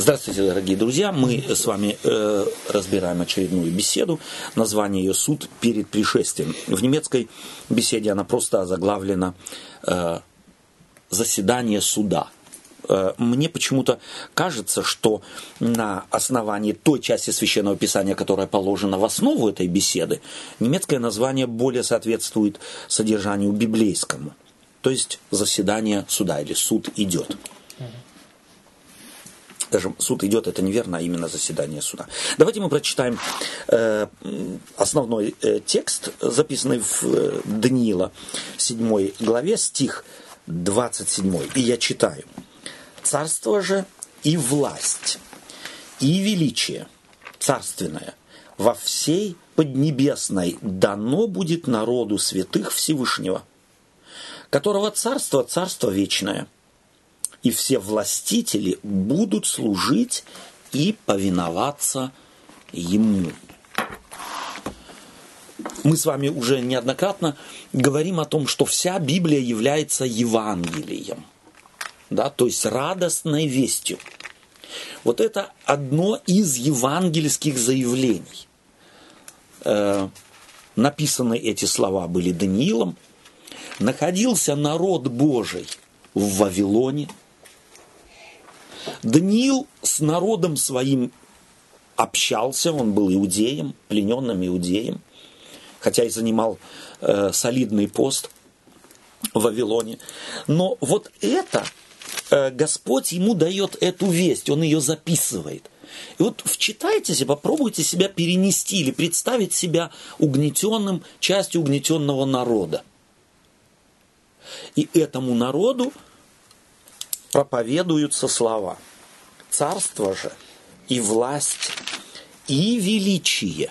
Здравствуйте, дорогие друзья. Мы с вами э, разбираем очередную беседу. Название ее «Суд перед пришествием». В немецкой беседе она просто озаглавлена э, «Заседание суда». Э, мне почему-то кажется, что на основании той части Священного Писания, которая положена в основу этой беседы, немецкое название более соответствует содержанию библейскому. То есть заседание суда или суд идет даже суд идет, это неверно, а именно заседание суда. Давайте мы прочитаем э, основной э, текст, записанный в э, Даниила 7 главе, стих 27. И я читаю. «Царство же и власть, и величие царственное во всей Поднебесной дано будет народу святых Всевышнего, которого царство – царство вечное – и все властители будут служить и повиноваться ему. Мы с вами уже неоднократно говорим о том, что вся Библия является Евангелием, да, то есть радостной вестью. Вот это одно из евангельских заявлений. Э, написаны эти слова были Даниилом. Находился народ Божий в Вавилоне – Даниил с народом своим общался, он был иудеем, плененным иудеем, хотя и занимал э, солидный пост в Вавилоне. Но вот это э, Господь ему дает эту весть, он ее записывает. И вот вчитайтесь и попробуйте себя перенести или представить себя угнетенным, частью угнетенного народа. И этому народу проповедуются слова. Царство же и власть и величие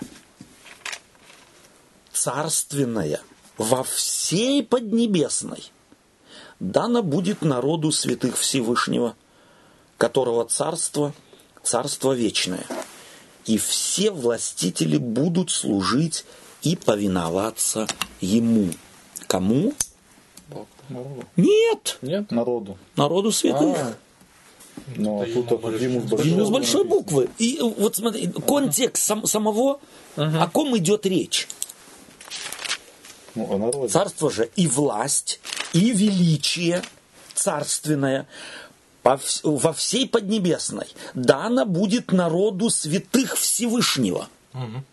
царственное во всей Поднебесной дано будет народу святых Всевышнего, которого царство – царство вечное, и все властители будут служить и повиноваться ему. Кому? Народу. Нет. Нет? Народу. Народу святых. А, но это тут Римус большой, Римус большой буквы. И вот смотри, контекст сам, самого, ага. о ком идет речь. Ну, о народе. Царство же и власть, и величие царственное во всей Поднебесной дано будет народу святых Всевышнего. Угу.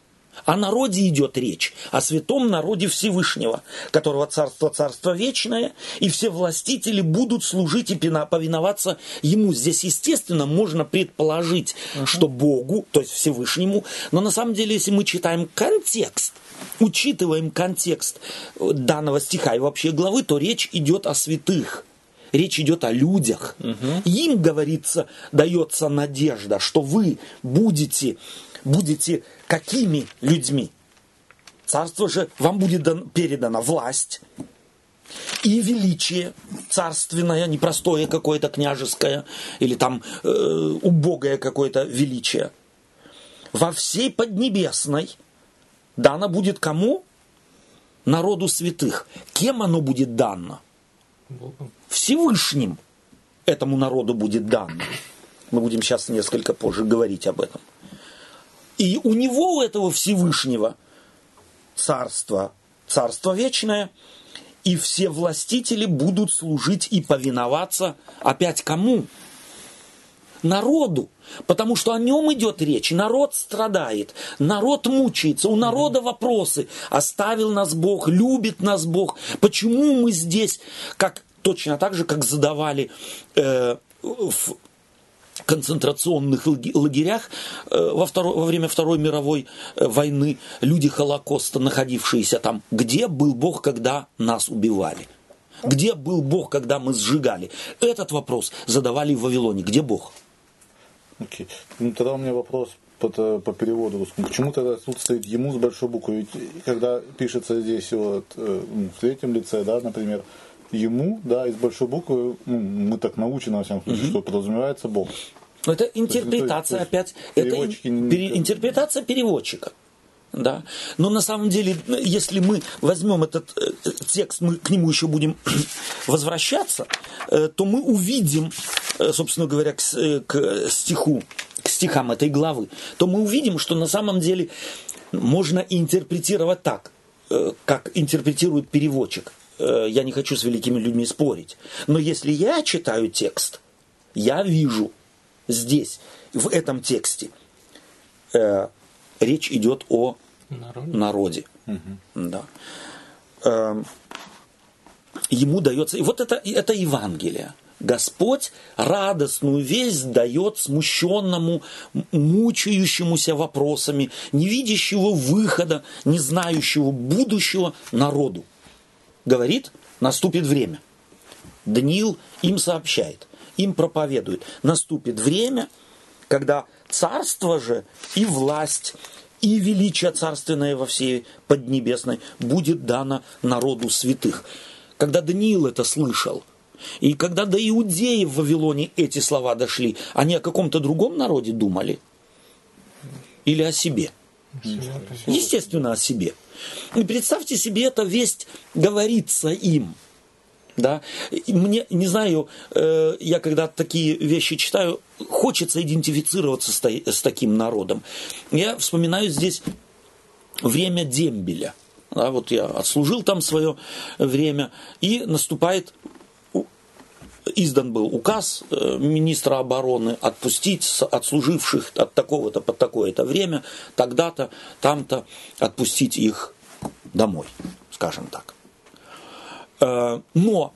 О народе идет речь, о святом народе Всевышнего, которого царство царство вечное, и все властители будут служить и повиноваться ему. Здесь, естественно, можно предположить, uh-huh. что Богу, то есть Всевышнему, но на самом деле, если мы читаем контекст, учитываем контекст данного стиха и вообще главы, то речь идет о святых. Речь идет о людях. Угу. Им, говорится, дается надежда, что вы будете будете какими людьми? Царство же вам будет дан, передана власть и величие царственное, непростое какое-то княжеское или там э, убогое какое-то величие. Во всей Поднебесной дано будет кому? Народу святых. Кем оно будет дано? Всевышним этому народу будет дано. Мы будем сейчас несколько позже говорить об этом. И у него, у этого Всевышнего, царство, царство вечное, и все властители будут служить и повиноваться опять кому? Народу. Потому что о нем идет речь. Народ страдает, народ мучается, у народа вопросы. Оставил нас Бог, любит нас Бог. Почему мы здесь, как точно так же, как задавали э, в концентрационных лагерях э, во, второй, во время Второй мировой э, войны люди Холокоста, находившиеся там. Где был Бог, когда нас убивали? Где был Бог, когда мы сжигали? Этот вопрос задавали в Вавилоне. Где Бог? Okay. Ну, тогда у меня вопрос по, по переводу русскому. Почему тогда тут стоит ему с большой буквы? Ведь когда пишется здесь вот, э, ну, в третьем лице, да, например, ему, да, из большой буквы, ну, мы так научены, во всяком случае, угу. что подразумевается Бог. Но это интерпретация то есть, опять, это пере, интерпретация переводчика. Да? Но на самом деле, если мы возьмем этот э, текст, мы к нему еще будем возвращаться, э, то мы увидим, э, собственно говоря, к, к стиху, к стихам этой главы, то мы увидим, что на самом деле можно интерпретировать так, как интерпретирует переводчик. Я не хочу с великими людьми спорить. Но если я читаю текст, я вижу здесь, в этом тексте, речь идет о народе. народе. Угу. Да. Эм, ему дается... И вот это, это Евангелие. Господь радостную весть дает смущенному, мучающемуся вопросами, не видящего выхода, не знающего будущего народу. Говорит, наступит время. Даниил им сообщает, им проповедует. Наступит время, когда царство же и власть и величие царственное во всей Поднебесной будет дано народу святых. Когда Даниил это слышал, и когда до иудеев в Вавилоне эти слова дошли, они о каком-то другом народе думали? Или о себе? Естественно, о себе. И представьте себе, эта весть говорится им – да? мне, не знаю, э, я когда такие вещи читаю, хочется идентифицироваться с, с таким народом. Я вспоминаю здесь время дембеля. Да, вот я отслужил там свое время, и наступает издан был указ э, министра обороны отпустить отслуживших от такого-то под такое-то время, тогда-то, там-то отпустить их домой, скажем так. Э, но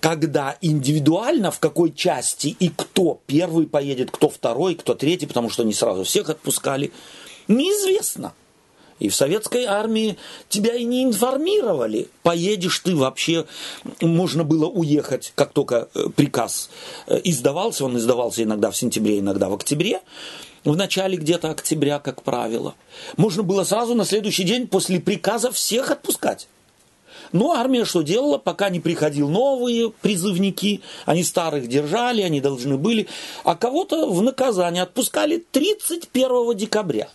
когда индивидуально в какой части и кто первый поедет, кто второй, кто третий, потому что не сразу всех отпускали, неизвестно. И в советской армии тебя и не информировали. Поедешь ты вообще, можно было уехать, как только э, приказ э, издавался. Он издавался иногда в сентябре, иногда в октябре. В начале где-то октября, как правило. Можно было сразу на следующий день после приказа всех отпускать. Но армия что делала, пока не приходил новые призывники, они старых держали, они должны были, а кого-то в наказание отпускали 31 декабря.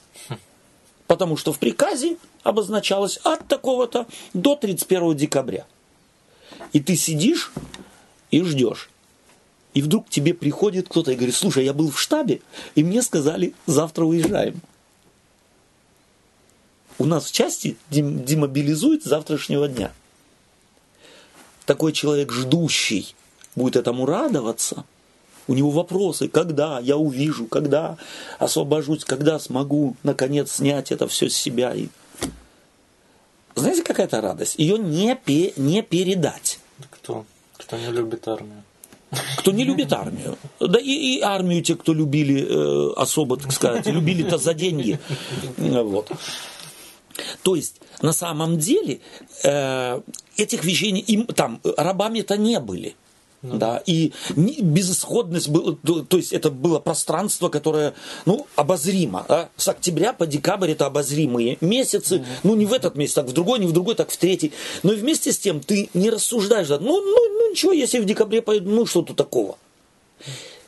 Потому что в приказе обозначалось от такого-то до 31 декабря. И ты сидишь и ждешь. И вдруг тебе приходит кто-то и говорит, слушай, я был в штабе, и мне сказали, завтра уезжаем. У нас в части демобилизуют завтрашнего дня такой человек ждущий будет этому радоваться, у него вопросы, когда я увижу, когда освобожусь, когда смогу наконец снять это все с себя. И... Знаете, какая то радость? Ее не, пе- не передать. Кто? Кто не любит армию? Кто не любит армию. Да и, и армию те, кто любили э, особо, так сказать, любили-то за деньги. Вот. То есть, на самом деле, э, этих вещей, им, там, рабами-то не были. Ну. Да, и безысходность была, то есть это было пространство, которое, ну, обозримо. Да? С октября по декабрь это обозримые месяцы. Ну, не в этот месяц, так в другой, не в другой, так в третий. Но и вместе с тем ты не рассуждаешь, ну, ну, ну ничего, если в декабре поеду, ну, что тут такого.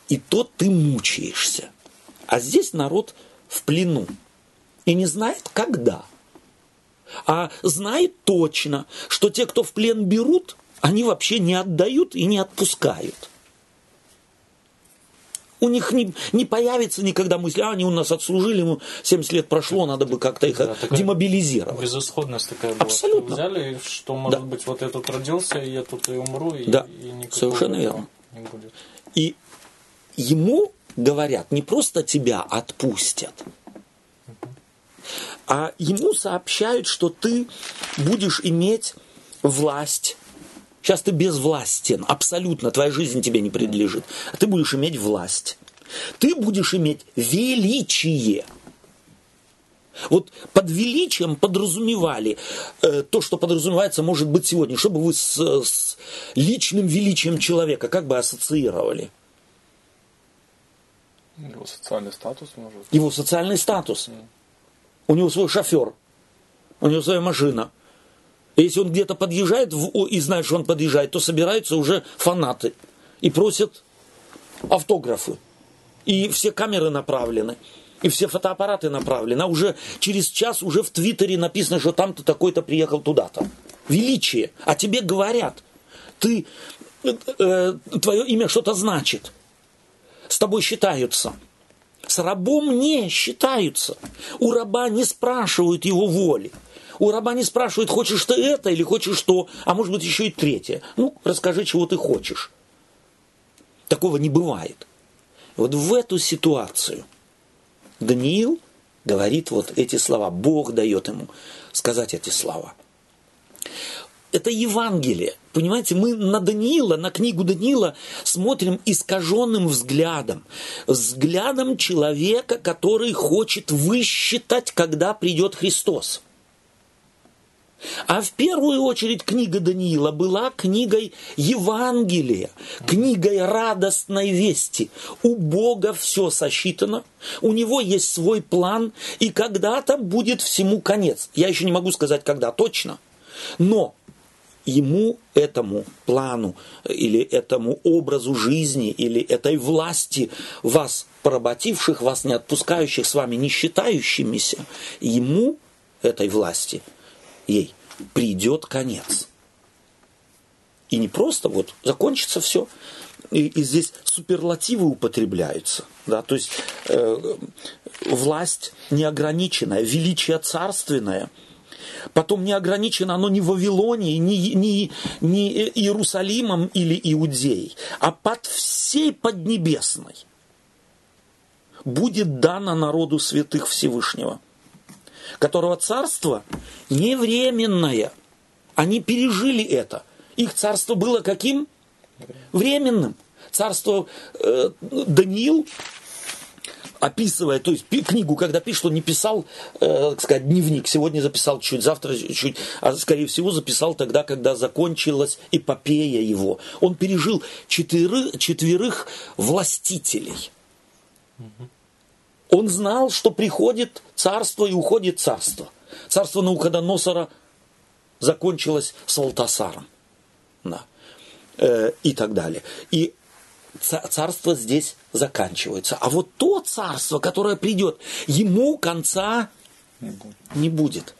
И то ты мучаешься. А здесь народ в плену. И не знает, когда а знает точно, что те, кто в плен берут, они вообще не отдают и не отпускают. У них не, не появится никогда мысли, а они у нас отслужили, ему 70 лет прошло, надо бы как-то их да, демобилизировать. Безысходность такая была. Абсолютно. Взяли, что, может да. быть, вот я тут родился, и я тут и умру, и, да. и Совершенно верно. Не будет. И ему говорят, не просто тебя отпустят, а ему сообщают, что ты будешь иметь власть. Сейчас ты безвластен, абсолютно, твоя жизнь тебе не принадлежит. А ты будешь иметь власть. Ты будешь иметь величие. Вот под величием подразумевали э, то, что подразумевается, может быть, сегодня, чтобы вы с, с личным величием человека как бы ассоциировали. Его социальный статус, может. Его социальный статус. Mm у него свой шофер, у него своя машина. Если он где-то подъезжает и знает, что он подъезжает, то собираются уже фанаты и просят автографы. И все камеры направлены. И все фотоаппараты направлены. А уже через час уже в Твиттере написано, что там-то такой-то приехал туда-то. Величие. А тебе говорят, ты, э, твое имя что-то значит. С тобой считаются. С рабом не считаются. У раба не спрашивают его воли. У раба не спрашивают, хочешь ты это или хочешь то, а может быть еще и третье. Ну, расскажи, чего ты хочешь. Такого не бывает. Вот в эту ситуацию Даниил говорит вот эти слова. Бог дает ему сказать эти слова. Это Евангелие. Понимаете, мы на Даниила, на книгу Даниила смотрим искаженным взглядом. Взглядом человека, который хочет высчитать, когда придет Христос. А в первую очередь книга Даниила была книгой Евангелия, книгой радостной вести. У Бога все сосчитано, у Него есть свой план, и когда-то будет всему конец. Я еще не могу сказать, когда точно, но ему, этому плану, или этому образу жизни, или этой власти вас поработивших, вас не отпускающих, с вами не считающимися, ему, этой власти – ей придет конец. И не просто вот закончится все, и, и здесь суперлативы употребляются. Да? То есть э, власть неограниченная, величие царственное. Потом не ограничено оно ни Вавилонией, ни, ни, ни Иерусалимом или Иудеей, а под всей Поднебесной будет дано народу святых Всевышнего – которого царство не временное. Они пережили это. Их царство было каким? Временным. Царство э, Даниил описывая, то есть книгу, когда пишет, он не писал, э, так сказать, дневник, сегодня записал чуть, завтра чуть, а скорее всего записал тогда, когда закончилась эпопея его. Он пережил четверых, четверых властителей. Угу. Он знал, что приходит царство и уходит царство. Царство Наукадоносора закончилось с Алтасаром. Да. Э, и так далее. И царство здесь заканчивается. А вот то царство, которое придет, ему конца не будет.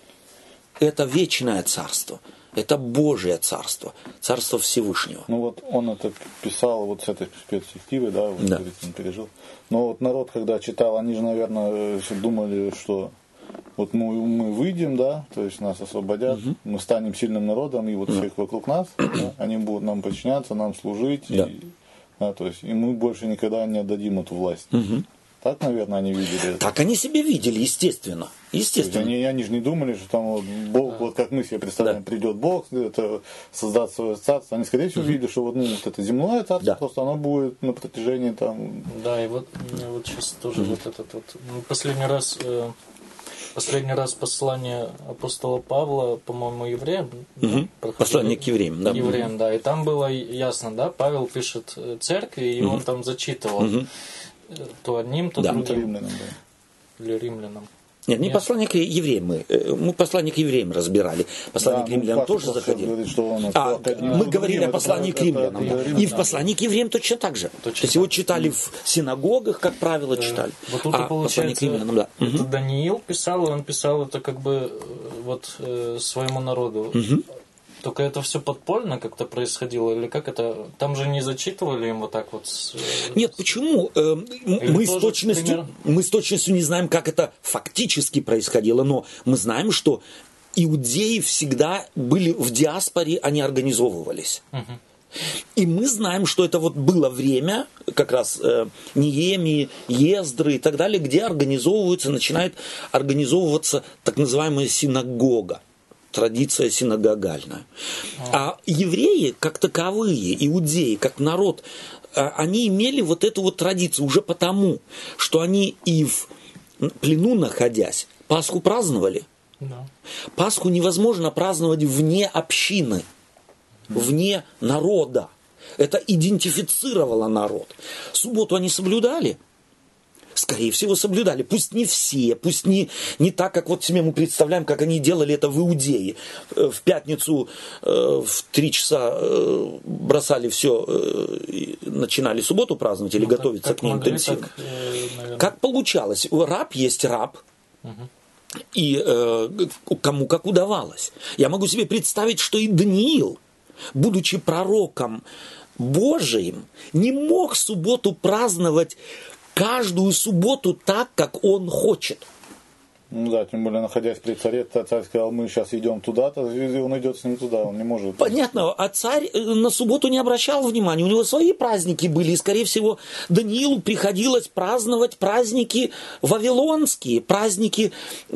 Это вечное царство. Это Божье царство, царство Всевышнего. Ну вот он это писал вот с этой перспективы, да, вот, да. он пережил. Но вот народ, когда читал, они же, наверное, думали, что вот мы, мы выйдем, да, то есть нас освободят, угу. мы станем сильным народом, и вот всех вокруг нас, да, они будут нам подчиняться, нам служить, да. И, да, то есть, и мы больше никогда не отдадим эту власть. Угу. Так, наверное, они видели. Так они себе видели, естественно. Естественно. Они, они же не думали, что там вот Бог, да. вот как мы себе представляем, да. придет Бог, это создаст свое царство. Они, скорее всего, угу. видели, что вот, ну, вот это земное царство, да. просто оно будет на протяжении там. Да, и вот, вот сейчас тоже угу. вот этот вот. Ну, последний раз э, Последний раз послание апостола Павла, по-моему, евреям. Угу. Послание к евреям, да. Евреям, да. И там было ясно, да, Павел пишет э, церкви, и угу. он там зачитывал. Угу то одним, то да. другим. Римлянам, да. Или римлянам. Нет, не послание к евреям мы. Э, мы послание к евреям разбирали. Послание да, к римлянам ну, тоже заходили. Говорит, что он, а, мы говорили о послании к римлянам. Это, это, и в послании к евреям точно так же. Точно То есть его читали в синагогах, как правило, читали. Вот тут а послание к римлянам, да. Это угу. Даниил писал, и он писал это как бы э, вот э, своему народу. Угу. Только это все подпольно как-то происходило, или как это? Там же не зачитывали им вот так вот? С... Э, Нет, почему? Э, мы с, точностью, мы с точностью не знаем, как это фактически происходило, но мы знаем, что иудеи всегда были в диаспоре, они организовывались. И мы знаем, что это вот было время, как раз э, Ниеми, Ездры и так далее, где организовываются, начинает организовываться так называемая синагога традиция синагогальная. А евреи, как таковые, иудеи, как народ, а, они имели вот эту вот традицию уже потому, что они и в плену находясь, Пасху праздновали. Да. Пасху невозможно праздновать вне общины, вне народа. Это идентифицировало народ. Субботу они соблюдали. Скорее всего, соблюдали. Пусть не все, пусть не, не так, как вот себе мы представляем, как они делали это в Иудее. Э, в пятницу э, в три часа э, бросали все, начинали субботу праздновать или ну, готовиться так, к ней интенсивно. Так, э, как получалось? Раб есть раб. Угу. И э, кому как удавалось. Я могу себе представить, что и Даниил, будучи пророком Божиим, не мог субботу праздновать каждую субботу так, как он хочет. Ну да, тем более находясь при царе, царь сказал, мы сейчас идем туда-то, он идет с ним туда, он не может. Понятно, а царь э, на субботу не обращал внимания, у него свои праздники были, и, скорее всего, Даниилу приходилось праздновать праздники вавилонские, праздники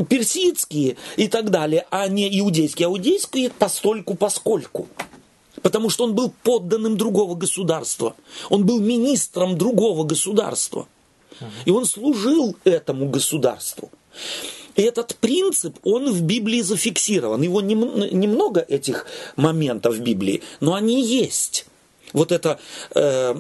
персидские и так далее, а не иудейские. А иудейские постольку поскольку. Потому что он был подданным другого государства. Он был министром другого государства. И он служил этому государству. И этот принцип, он в Библии зафиксирован. Его немного этих моментов в Библии, но они есть. Вот это э,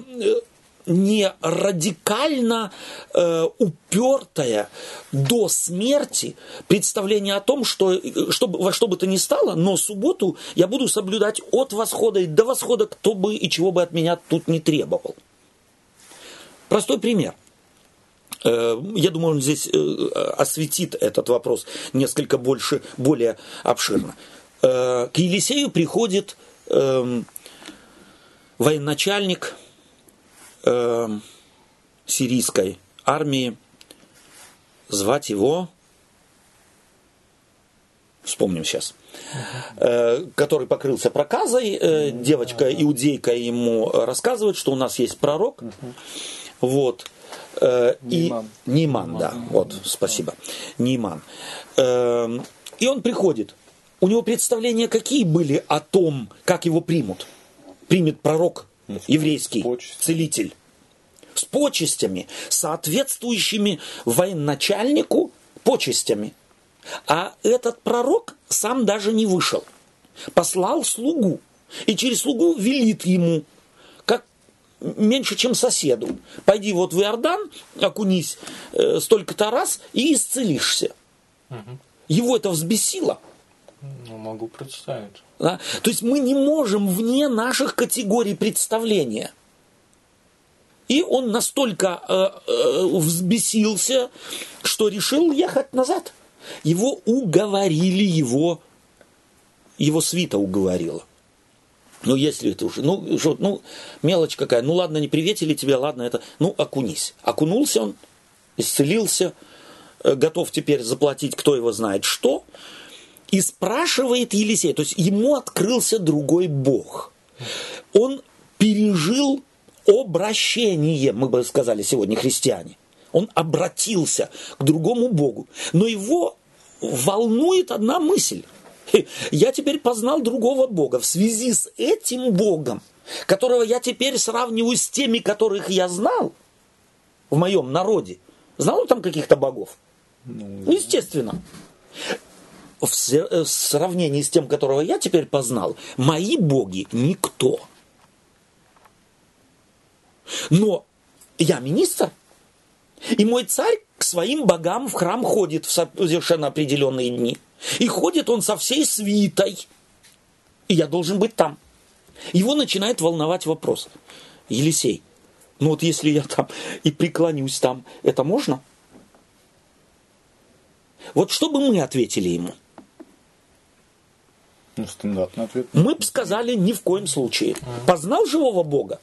не радикально э, упертое до смерти представление о том, что, что во что бы то ни стало, но субботу я буду соблюдать от восхода и до восхода, кто бы и чего бы от меня тут не требовал. Простой пример. Э, я думаю, он здесь э, осветит этот вопрос несколько больше, более обширно. Э, к Елисею приходит эм, военачальник эм, сирийской армии, звать его, вспомним сейчас, который покрылся проказой, девочка иудейка ему рассказывает, что у нас есть пророк, вот, Э, и Ниман. Ниман, да, вот, спасибо. Ниман. Э, и он приходит. У него представления какие были о том, как его примут? Примет пророк еврейский, целитель. С почестями, соответствующими военачальнику почестями. А этот пророк сам даже не вышел. Послал слугу. И через слугу велит ему меньше, чем соседу. Пойди вот в Иордан, окунись э, столько-то раз и исцелишься. Угу. Его это взбесило. Ну, могу представить. Да? То есть мы не можем вне наших категорий представления. И он настолько э, э, взбесился, что решил ехать назад. Его уговорили, его, его свита уговорила. Ну, если это уже, ну, что, ну, мелочь какая, ну, ладно, не приветили тебя, ладно, это, ну, окунись. Окунулся он, исцелился, э, готов теперь заплатить, кто его знает что, и спрашивает Елисей, то есть ему открылся другой Бог. Он пережил обращение, мы бы сказали сегодня, христиане. Он обратился к другому Богу. Но его волнует одна мысль. Я теперь познал другого Бога. В связи с этим Богом, которого я теперь сравниваю с теми, которых я знал в моем народе. Знал он там каких-то богов? Ну, Естественно. В э, сравнении с тем, которого я теперь познал, мои боги никто. Но я министр, и мой царь к своим богам в храм ходит в совершенно определенные дни. И ходит он со всей свитой. И я должен быть там. Его начинает волновать вопрос. Елисей, ну вот если я там и преклонюсь там, это можно? Вот что бы мы ответили ему? Ну, стандартный ответ. Мы бы сказали ни в коем случае. Познал живого Бога?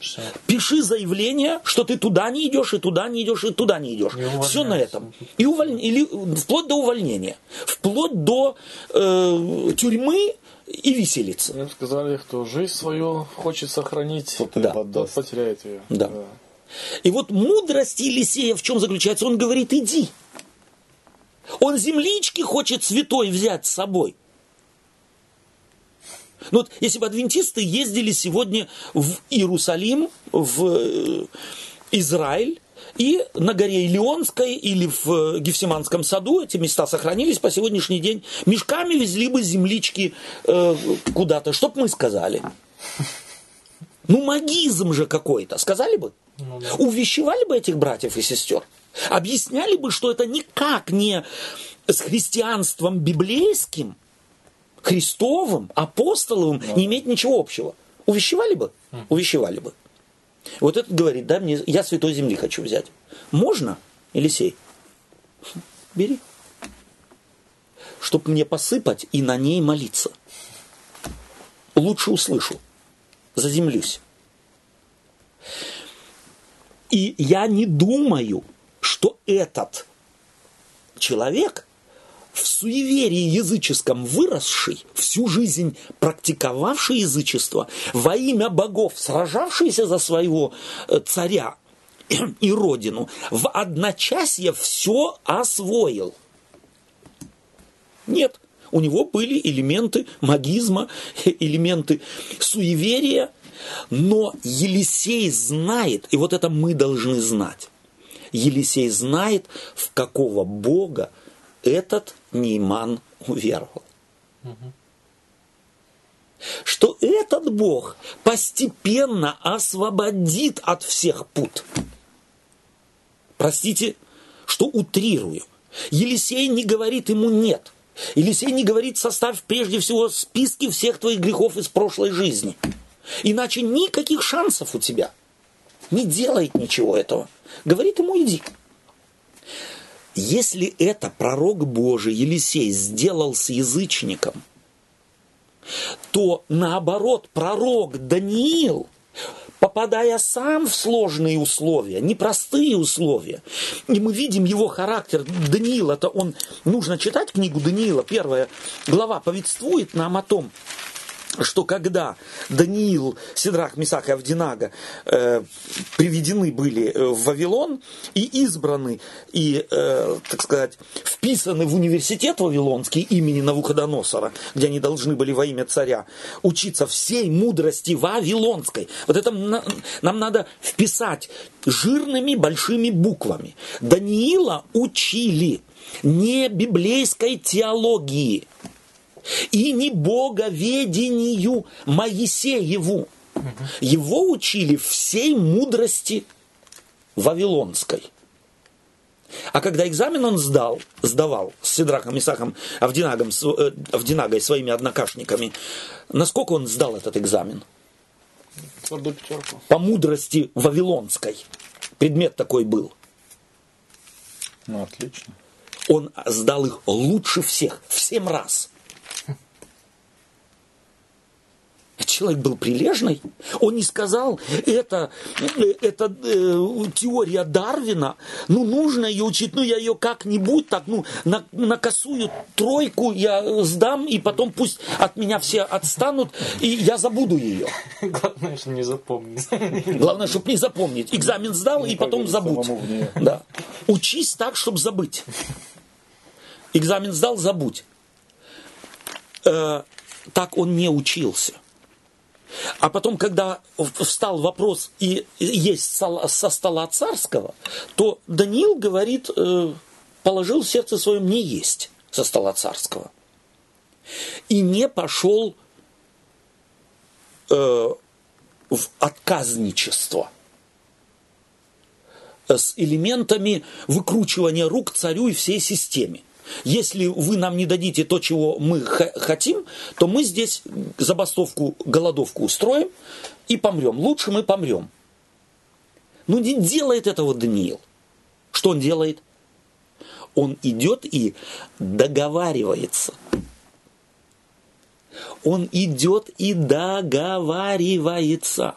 Все. Пиши заявление, что ты туда не идешь, и туда не идешь, и туда не идешь. Все на этом. И уволь... Или вплоть до увольнения. Вплоть до э, тюрьмы и виселицы. Мне сказали, кто жизнь свою хочет сохранить, тот, да. тот потеряет ее. Да. да. И вот мудрость Елисея в чем заключается? Он говорит, иди. Он землички хочет святой взять с собой. Ну вот, если бы адвентисты ездили сегодня в Иерусалим, в э, Израиль, и на горе Илионской или в э, Гефсиманском саду эти места сохранились по сегодняшний день. Мешками везли бы землички э, куда-то. Что бы мы сказали? Ну, магизм же какой-то. Сказали бы? Ну, да. Увещевали бы этих братьев и сестер? Объясняли бы, что это никак не с христианством библейским, христовым, апостоловым да. не имеет ничего общего. Увещевали бы? Увещевали бы. Вот этот говорит, да, мне, я святой земли хочу взять. Можно, Елисей? Бери. Чтоб мне посыпать и на ней молиться. Лучше услышу. Заземлюсь. И я не думаю, что этот человек в суеверии языческом выросший, всю жизнь практиковавший язычество, во имя богов сражавшийся за своего э, царя и родину, в одночасье все освоил. Нет, у него были элементы магизма, элементы суеверия, но Елисей знает, и вот это мы должны знать. Елисей знает, в какого Бога этот Нейман уверовал. Что этот Бог постепенно освободит от всех пут. Простите, что утрирую. Елисей не говорит ему «нет». Елисей не говорит «составь прежде всего списки всех твоих грехов из прошлой жизни». Иначе никаких шансов у тебя. Не делает ничего этого. Говорит ему «иди». Если это пророк Божий Елисей сделал с язычником, то наоборот пророк Даниил, попадая сам в сложные условия, непростые условия, и мы видим его характер, Даниил, это он, нужно читать книгу Даниила, первая глава повествует нам о том, что когда Даниил, Сидрах, Мисах и Авдинага э, приведены были э, в Вавилон и избраны, и, э, так сказать, вписаны в университет Вавилонский имени Навуходоносора, где они должны были во имя царя учиться всей мудрости Вавилонской. Вот это нам надо вписать жирными большими буквами. Даниила учили не библейской теологии – и не боговедению Моисееву. Его учили всей мудрости вавилонской. А когда экзамен он сдал, сдавал с Сидрахом, Исахом, Авдинагом, э, Авдинагой, своими однокашниками, насколько он сдал этот экзамен? По мудрости вавилонской. Предмет такой был. Ну, отлично. Он сдал их лучше всех, в семь раз. Человек был прилежный. Он не сказал, это, это э, теория Дарвина, ну нужно ее учить, ну я ее как-нибудь так, ну на, на косую тройку я сдам, и потом пусть от меня все отстанут, и я забуду ее. Главное, чтобы не запомнить. Главное, чтобы не запомнить. Экзамен сдал, и потом забудь. Да. Учись так, чтобы забыть. Экзамен сдал, забудь. Э, так он не учился. А потом, когда встал вопрос и есть со стола царского, то Даниил говорит, э, положил в сердце своем не есть со стола царского. И не пошел э, в отказничество с элементами выкручивания рук царю и всей системе. Если вы нам не дадите то, чего мы хотим, то мы здесь забастовку, голодовку устроим и помрем. Лучше мы помрем. Ну не делает этого Даниил. Что он делает? Он идет и договаривается. Он идет и договаривается.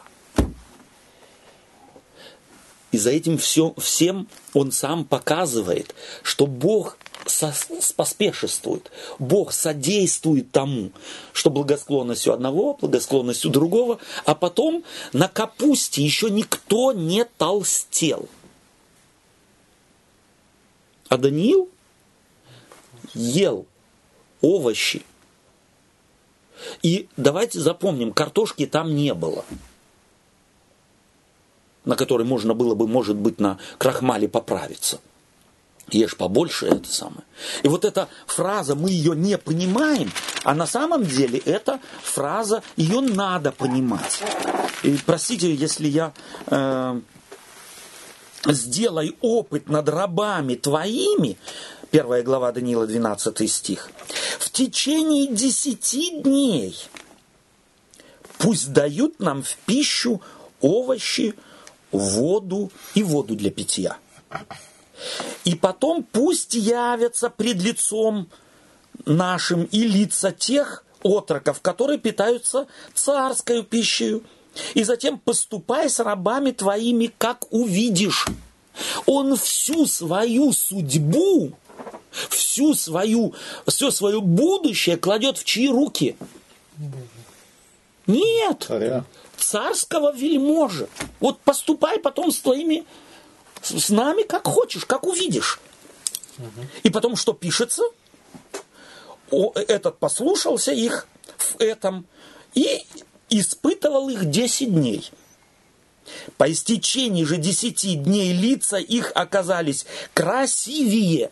И за этим все, всем он сам показывает, что Бог поспешествует. Бог содействует тому, что благосклонность у одного, благосклонность у другого, а потом на капусте еще никто не толстел. А Даниил ел овощи. И давайте запомним, картошки там не было на которой можно было бы, может быть, на крахмале поправиться – ешь побольше, это самое. И вот эта фраза, мы ее не понимаем, а на самом деле эта фраза, ее надо понимать. И простите, если я э, сделай опыт над рабами твоими, первая глава Даниила, 12 стих, в течение десяти дней пусть дают нам в пищу овощи, воду и воду для питья. И потом пусть явятся пред лицом нашим и лица тех отроков, которые питаются царской пищей. И затем поступай с рабами твоими, как увидишь. Он всю свою судьбу, всю свою, все свое будущее кладет в чьи руки? Нет. Царя. Царского вельможа. Вот поступай потом с твоими, с нами как хочешь, как увидишь. И потом что пишется? О, этот послушался их в этом и испытывал их 10 дней. По истечении же десяти дней лица их оказались красивее,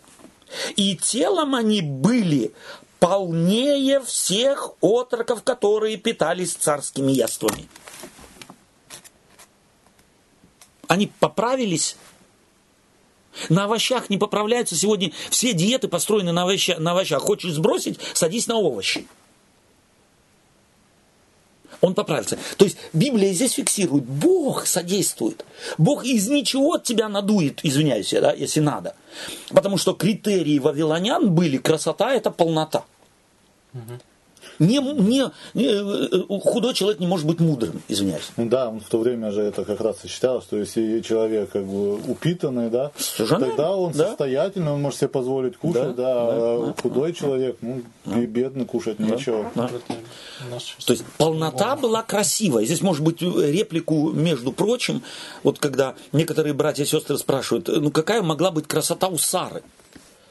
и телом они были полнее всех отроков, которые питались царскими яствами. Они поправились. На овощах не поправляются. Сегодня все диеты построены на, овощах. на овощах. Хочешь сбросить, садись на овощи он поправится. То есть Библия здесь фиксирует, Бог содействует. Бог из ничего тебя надует, извиняюсь, да, если надо. Потому что критерии вавилонян были красота – это полнота. Угу. Не, не, не, э, худой человек не может быть мудрым, извиняюсь. Ну да, в то время же это как раз и считалось, что если человек как бы упитанный, да, Совершенно, тогда он да? состоятельный, он может себе позволить кушать, да, да, да, а да худой да, человек, ну, да. и бедный, кушать да, нечего. Да. То есть полнота была красивая. Здесь может быть реплику, между прочим, вот когда некоторые братья и сестры спрашивают, ну какая могла быть красота у Сары?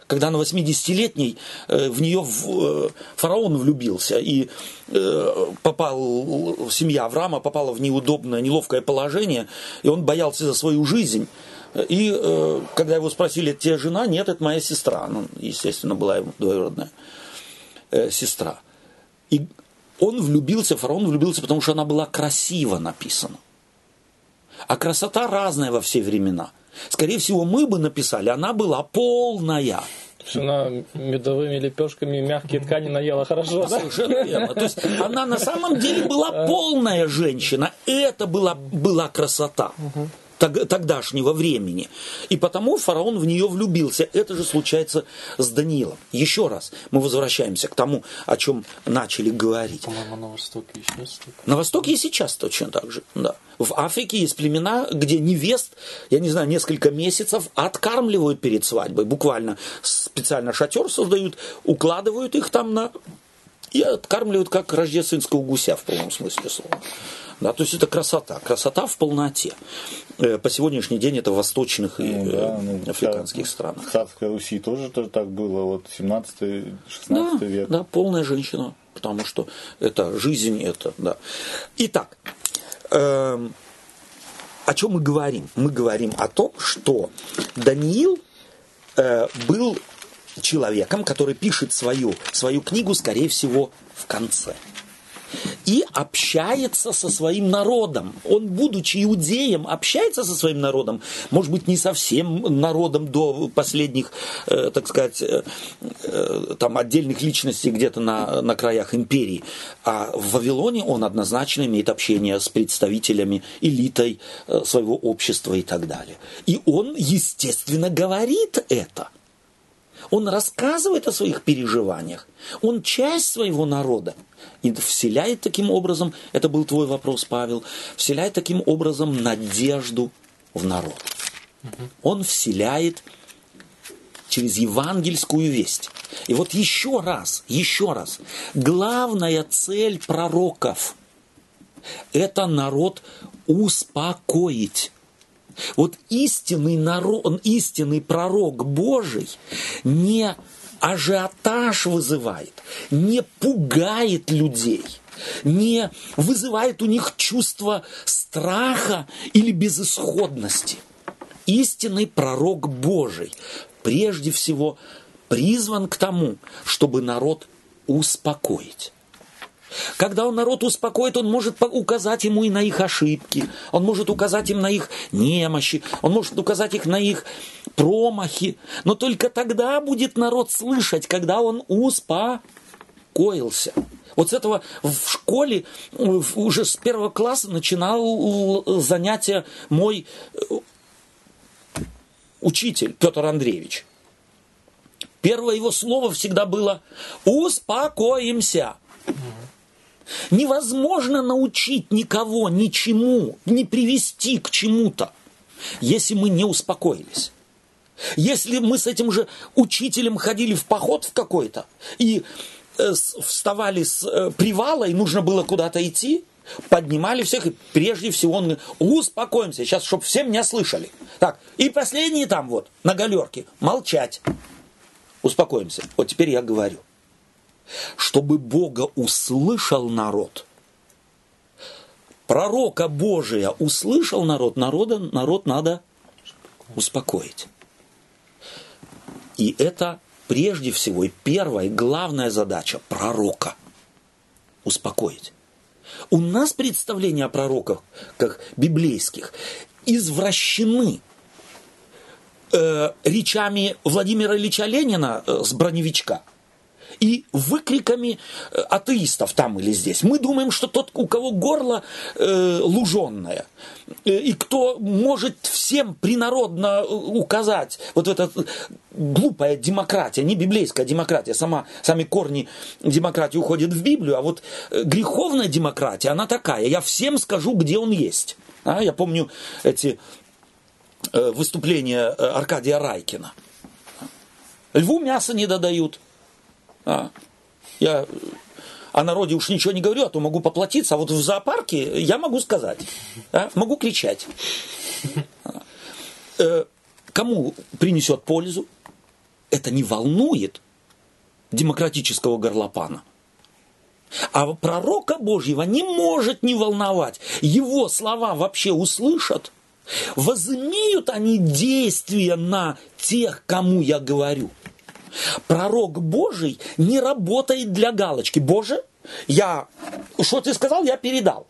Когда она 80-летней, э, в нее э, фараон влюбился, и э, попал, семья Авраама попала в неудобное, неловкое положение, и он боялся за свою жизнь. И когда его спросили, это тебе жена? Нет, это моя сестра. Ну, естественно, была его двоюродная сестра. И он влюбился, фараон влюбился, потому что она была красиво написана. А красота разная во все времена. Скорее всего, мы бы написали, она была полная. Она медовыми лепешками мягкие ткани наела хорошо. Да? Совершенно верно. То есть она на самом деле была полная женщина. Это была, была красота. Тогдашнего времени. И потому фараон в нее влюбился. Это же случается с Даниилом. Еще раз мы возвращаемся к тому, о чем начали говорить. По-моему, на Востоке и сейчас так. На Востоке и сейчас точно так же, да. В Африке есть племена, где невест, я не знаю, несколько месяцев откармливают перед свадьбой. Буквально специально шатер создают, укладывают их там на и откармливают как рождественского гуся в полном смысле слова. Да, то есть это красота, красота в полноте. Э, по сегодняшний день это в восточных и ну, да, ну, африканских цар, странах. В царской Руси тоже, тоже так было, вот 17-16 да, век. Да, полная женщина, потому что это жизнь, это, да. Итак, э, о чем мы говорим? Мы говорим о том, что Даниил э, был человеком, который пишет свою, свою книгу, скорее всего, в конце и общается со своим народом. Он, будучи иудеем, общается со своим народом, может быть, не совсем народом до последних, э, так сказать, э, э, там отдельных личностей где-то на, на краях империи, а в Вавилоне он однозначно имеет общение с представителями, элитой э, своего общества и так далее. И он, естественно, говорит это – он рассказывает о своих переживаниях. Он часть своего народа. И вселяет таким образом, это был твой вопрос, Павел, вселяет таким образом надежду в народ. Он вселяет через евангельскую весть. И вот еще раз, еще раз, главная цель пророков – это народ успокоить. Вот истинный, народ, истинный пророк Божий не ажиотаж вызывает, не пугает людей, не вызывает у них чувство страха или безысходности. Истинный пророк Божий прежде всего призван к тому, чтобы народ успокоить. Когда он народ успокоит, он может указать ему и на их ошибки, он может указать им на их немощи, он может указать их на их промахи. Но только тогда будет народ слышать, когда он успокоился. Вот с этого в школе уже с первого класса начинал занятия мой э, учитель Петр Андреевич. Первое его слово всегда было «Успокоимся». Невозможно научить никого ничему, не привести к чему-то, если мы не успокоились. Если мы с этим же учителем ходили в поход в какой-то и э, вставали с э, привала, и нужно было куда-то идти, поднимали всех, и прежде всего он говорит, успокоимся, сейчас, чтобы все меня слышали. Так, и последние там вот, на галерке, молчать. Успокоимся. Вот теперь я говорю чтобы Бога услышал народ. Пророка Божия услышал народ, народа, народ надо успокоить. И это прежде всего и первая, главная задача пророка – успокоить. У нас представления о пророках, как библейских, извращены э, речами Владимира Ильича Ленина э, с броневичка – и выкриками э, атеистов там или здесь. Мы думаем, что тот, у кого горло э, луженное, э, и кто может всем принародно э, указать вот эта глупая демократия, не библейская демократия, сама, сами корни демократии уходят в Библию, а вот греховная демократия, она такая, я всем скажу, где он есть. А, я помню эти э, выступления Аркадия Райкина. Льву мясо не додают, а, я о народе уж ничего не говорю, а то могу поплатиться. А вот в зоопарке я могу сказать, а, могу кричать. А, э, кому принесет пользу? Это не волнует демократического горлопана. А пророка Божьего не может не волновать. Его слова вообще услышат. Возымеют они действия на тех, кому я говорю. Пророк Божий не работает для галочки. Боже, я, что ты сказал, я передал.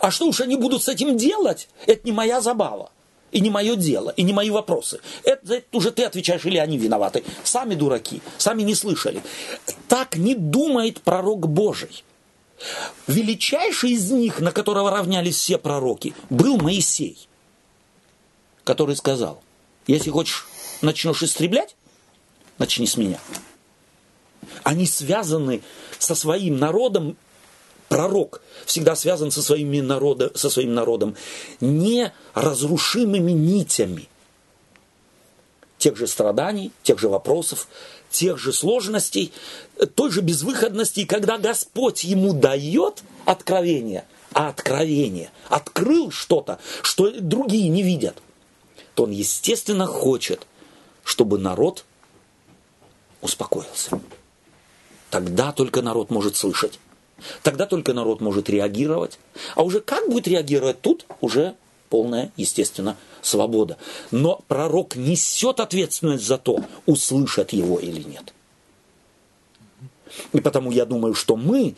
А что уж они будут с этим делать, это не моя забава. И не мое дело, и не мои вопросы. Это, это уже ты отвечаешь, или они виноваты. Сами дураки, сами не слышали. Так не думает пророк Божий. Величайший из них, на которого равнялись все пророки, был Моисей, который сказал, если хочешь, начнешь истреблять, начни с меня. Они связаны со своим народом, пророк всегда связан со, своими народа, со своим народом неразрушимыми нитями тех же страданий, тех же вопросов, тех же сложностей, той же безвыходности. Когда Господь ему дает откровение, а откровение открыл что-то, что другие не видят, то он, естественно, хочет, чтобы народ успокоился. Тогда только народ может слышать. Тогда только народ может реагировать. А уже как будет реагировать тут, уже полная, естественно, свобода. Но пророк несет ответственность за то, услышат его или нет. И потому я думаю, что мы,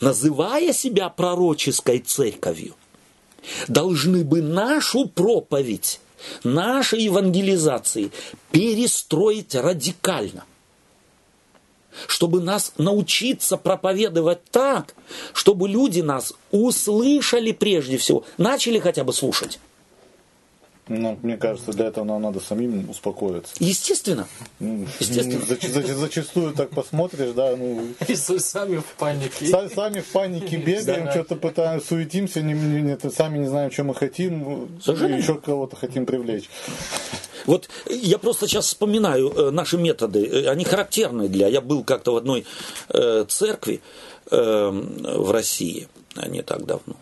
называя себя пророческой церковью, должны бы нашу проповедь, нашей евангелизации перестроить радикально – чтобы нас научиться проповедовать так, чтобы люди нас услышали прежде всего, начали хотя бы слушать. Ну, мне кажется, для этого нам надо самим успокоиться. Естественно. Естественно. Зач, зач, зачастую так посмотришь, да, ну... И сами в панике. Сами, сами в панике бегаем, что-то пытаем, суетимся, не, не, не, сами не знаем, что мы хотим, Совершенно. еще кого-то хотим привлечь. Вот я просто сейчас вспоминаю э, наши методы, э, они характерны для... Я был как-то в одной э, церкви в России не так давно.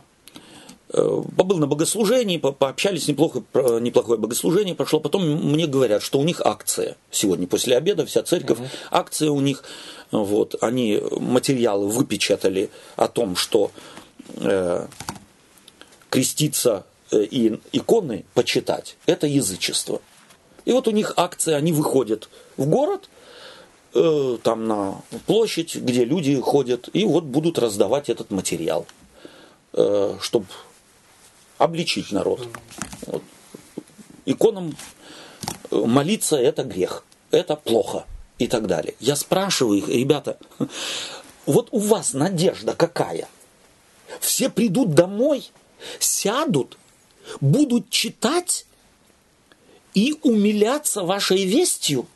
Побыл на богослужении, пообщались, неплохо, неплохое богослужение прошло. Потом мне говорят, что у них акция сегодня после обеда, вся церковь, угу. акция у них. Вот, они материалы выпечатали о том, что э, креститься и иконы почитать – это язычество. И вот у них акция, они выходят в город, э, там на площадь, где люди ходят, и вот будут раздавать этот материал, э, чтобы обличить народ. Вот. Иконам э, молиться это грех, это плохо и так далее. Я спрашиваю их, ребята, вот у вас надежда какая? Все придут домой, сядут, будут читать и умиляться вашей вестью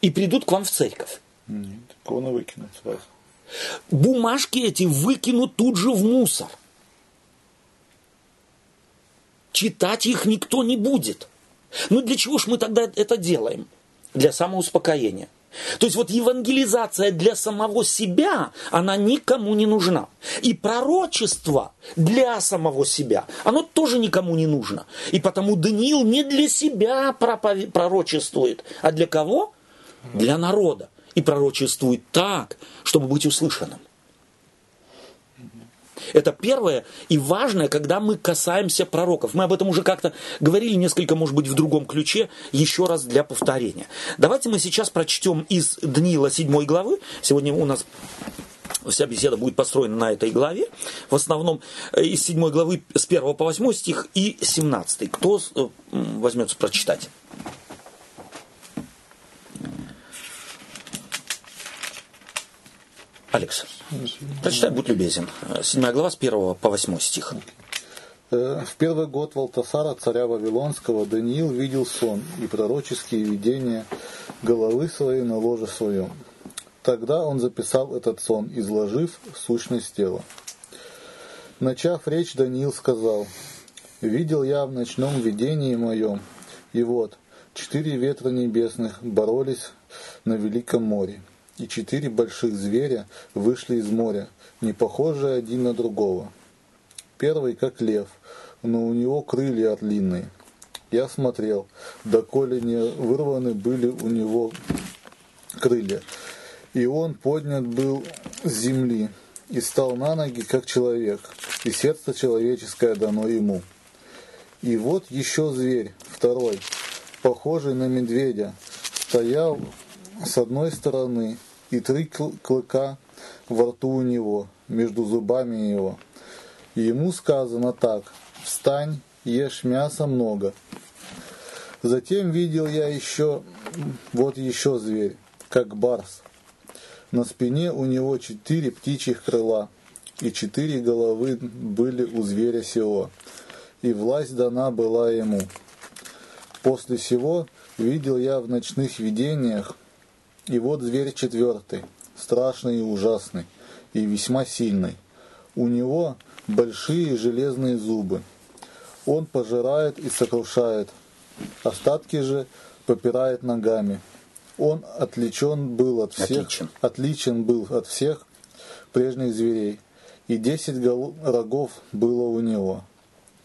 и придут к вам в церковь. Нет, иконы выкинут сразу. Бумажки эти выкинут тут же в мусор. Читать их никто не будет. Ну для чего ж мы тогда это делаем? Для самоуспокоения. То есть вот евангелизация для самого себя, она никому не нужна. И пророчество для самого себя, оно тоже никому не нужно. И потому Даниил не для себя пророчествует, а для кого? Для народа. И пророчествует так, чтобы быть услышанным. Это первое и важное, когда мы касаемся пророков. Мы об этом уже как-то говорили несколько, может быть, в другом ключе, еще раз для повторения. Давайте мы сейчас прочтем из Даниила 7 главы. Сегодня у нас вся беседа будет построена на этой главе. В основном э, из 7 главы с 1 по 8 стих и 17. Кто э, возьмется прочитать? Алекс, прочитай, будь любезен. Седьмая глава с первого по восьмой стих. Э, в первый год Валтасара, царя Вавилонского, Даниил видел сон и пророческие видения головы своей на ложе своем. Тогда он записал этот сон, изложив сущность тела. Начав речь, Даниил сказал, «Видел я в ночном видении моем, и вот, четыре ветра небесных боролись на великом море, и четыре больших зверя вышли из моря, не похожие один на другого. Первый как лев, но у него крылья орлиные. Я смотрел, доколе не вырваны были у него крылья. И он поднят был с земли и стал на ноги, как человек, и сердце человеческое дано ему. И вот еще зверь, второй, похожий на медведя, стоял с одной стороны, и три клыка во рту у него, между зубами его. Ему сказано так, «Встань, ешь мясо много». Затем видел я еще, вот еще зверь, как барс. На спине у него четыре птичьих крыла, и четыре головы были у зверя сего, и власть дана была ему. После сего видел я в ночных видениях, и вот зверь четвертый, страшный и ужасный, и весьма сильный. У него большие железные зубы. Он пожирает и сокрушает, остатки же попирает ногами. Он отличен был от всех, отличен, отличен был от всех прежних зверей, и десять рогов было у него.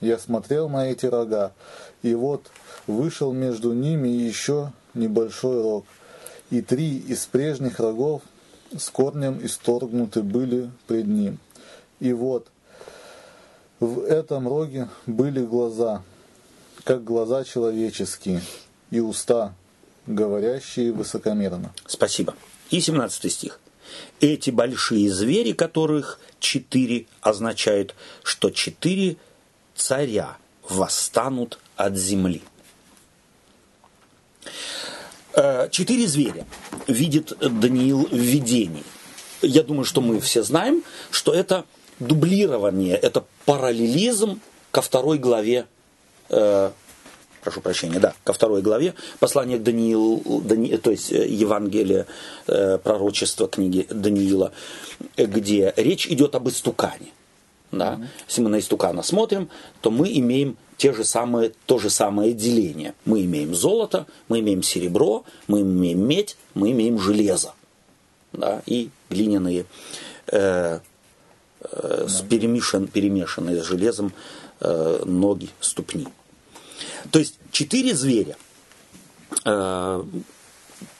Я смотрел на эти рога, и вот вышел между ними еще небольшой рог – и три из прежних рогов с корнем исторгнуты были пред ним. И вот в этом роге были глаза, как глаза человеческие, и уста, говорящие высокомерно. Спасибо. И 17 стих. Эти большие звери, которых четыре, означают, что четыре царя восстанут от земли. Э, четыре зверя видит Даниил в видении. Я думаю, что мы все знаем, что это дублирование, это параллелизм ко второй главе, э, прошу прощения, да, ко второй главе послания к Даниилу, Дани, то есть э, Евангелие, э, пророчества книги Даниила, где речь идет об истукане. Да? Mm-hmm. Если мы на истукана смотрим, то мы имеем те же самые, то же самое деление. Мы имеем золото, мы имеем серебро, мы имеем медь, мы имеем железо. Да, и глиняные э, э, с перемешан, перемешанные с железом э, ноги, ступни. То есть четыре зверя. Э,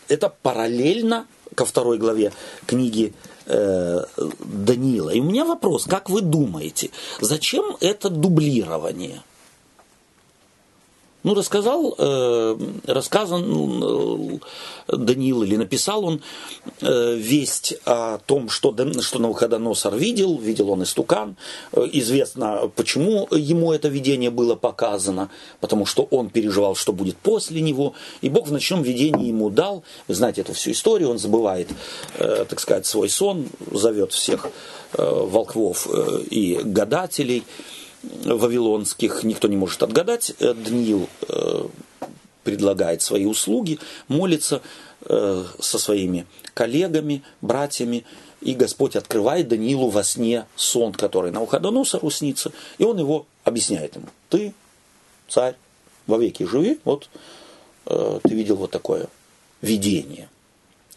это параллельно ко второй главе книги э, Даниила. И у меня вопрос, как вы думаете, зачем это дублирование? Ну, рассказал, э, рассказан э, Даниил, или написал он э, весть о том, что, что Навуходоносор видел, видел он истукан. Э, известно, почему ему это видение было показано, потому что он переживал, что будет после него, и Бог в ночном видении ему дал, вы знаете эту всю историю, он забывает, э, так сказать, свой сон, зовет всех э, волквов э, и гадателей, вавилонских никто не может отгадать. Э, Даниил э, предлагает свои услуги, молится э, со своими коллегами, братьями, и Господь открывает Даниилу во сне сон, который на Навуходоносору снится, и он его объясняет ему. Ты, царь, вовеки живи, вот ты видел вот такое видение –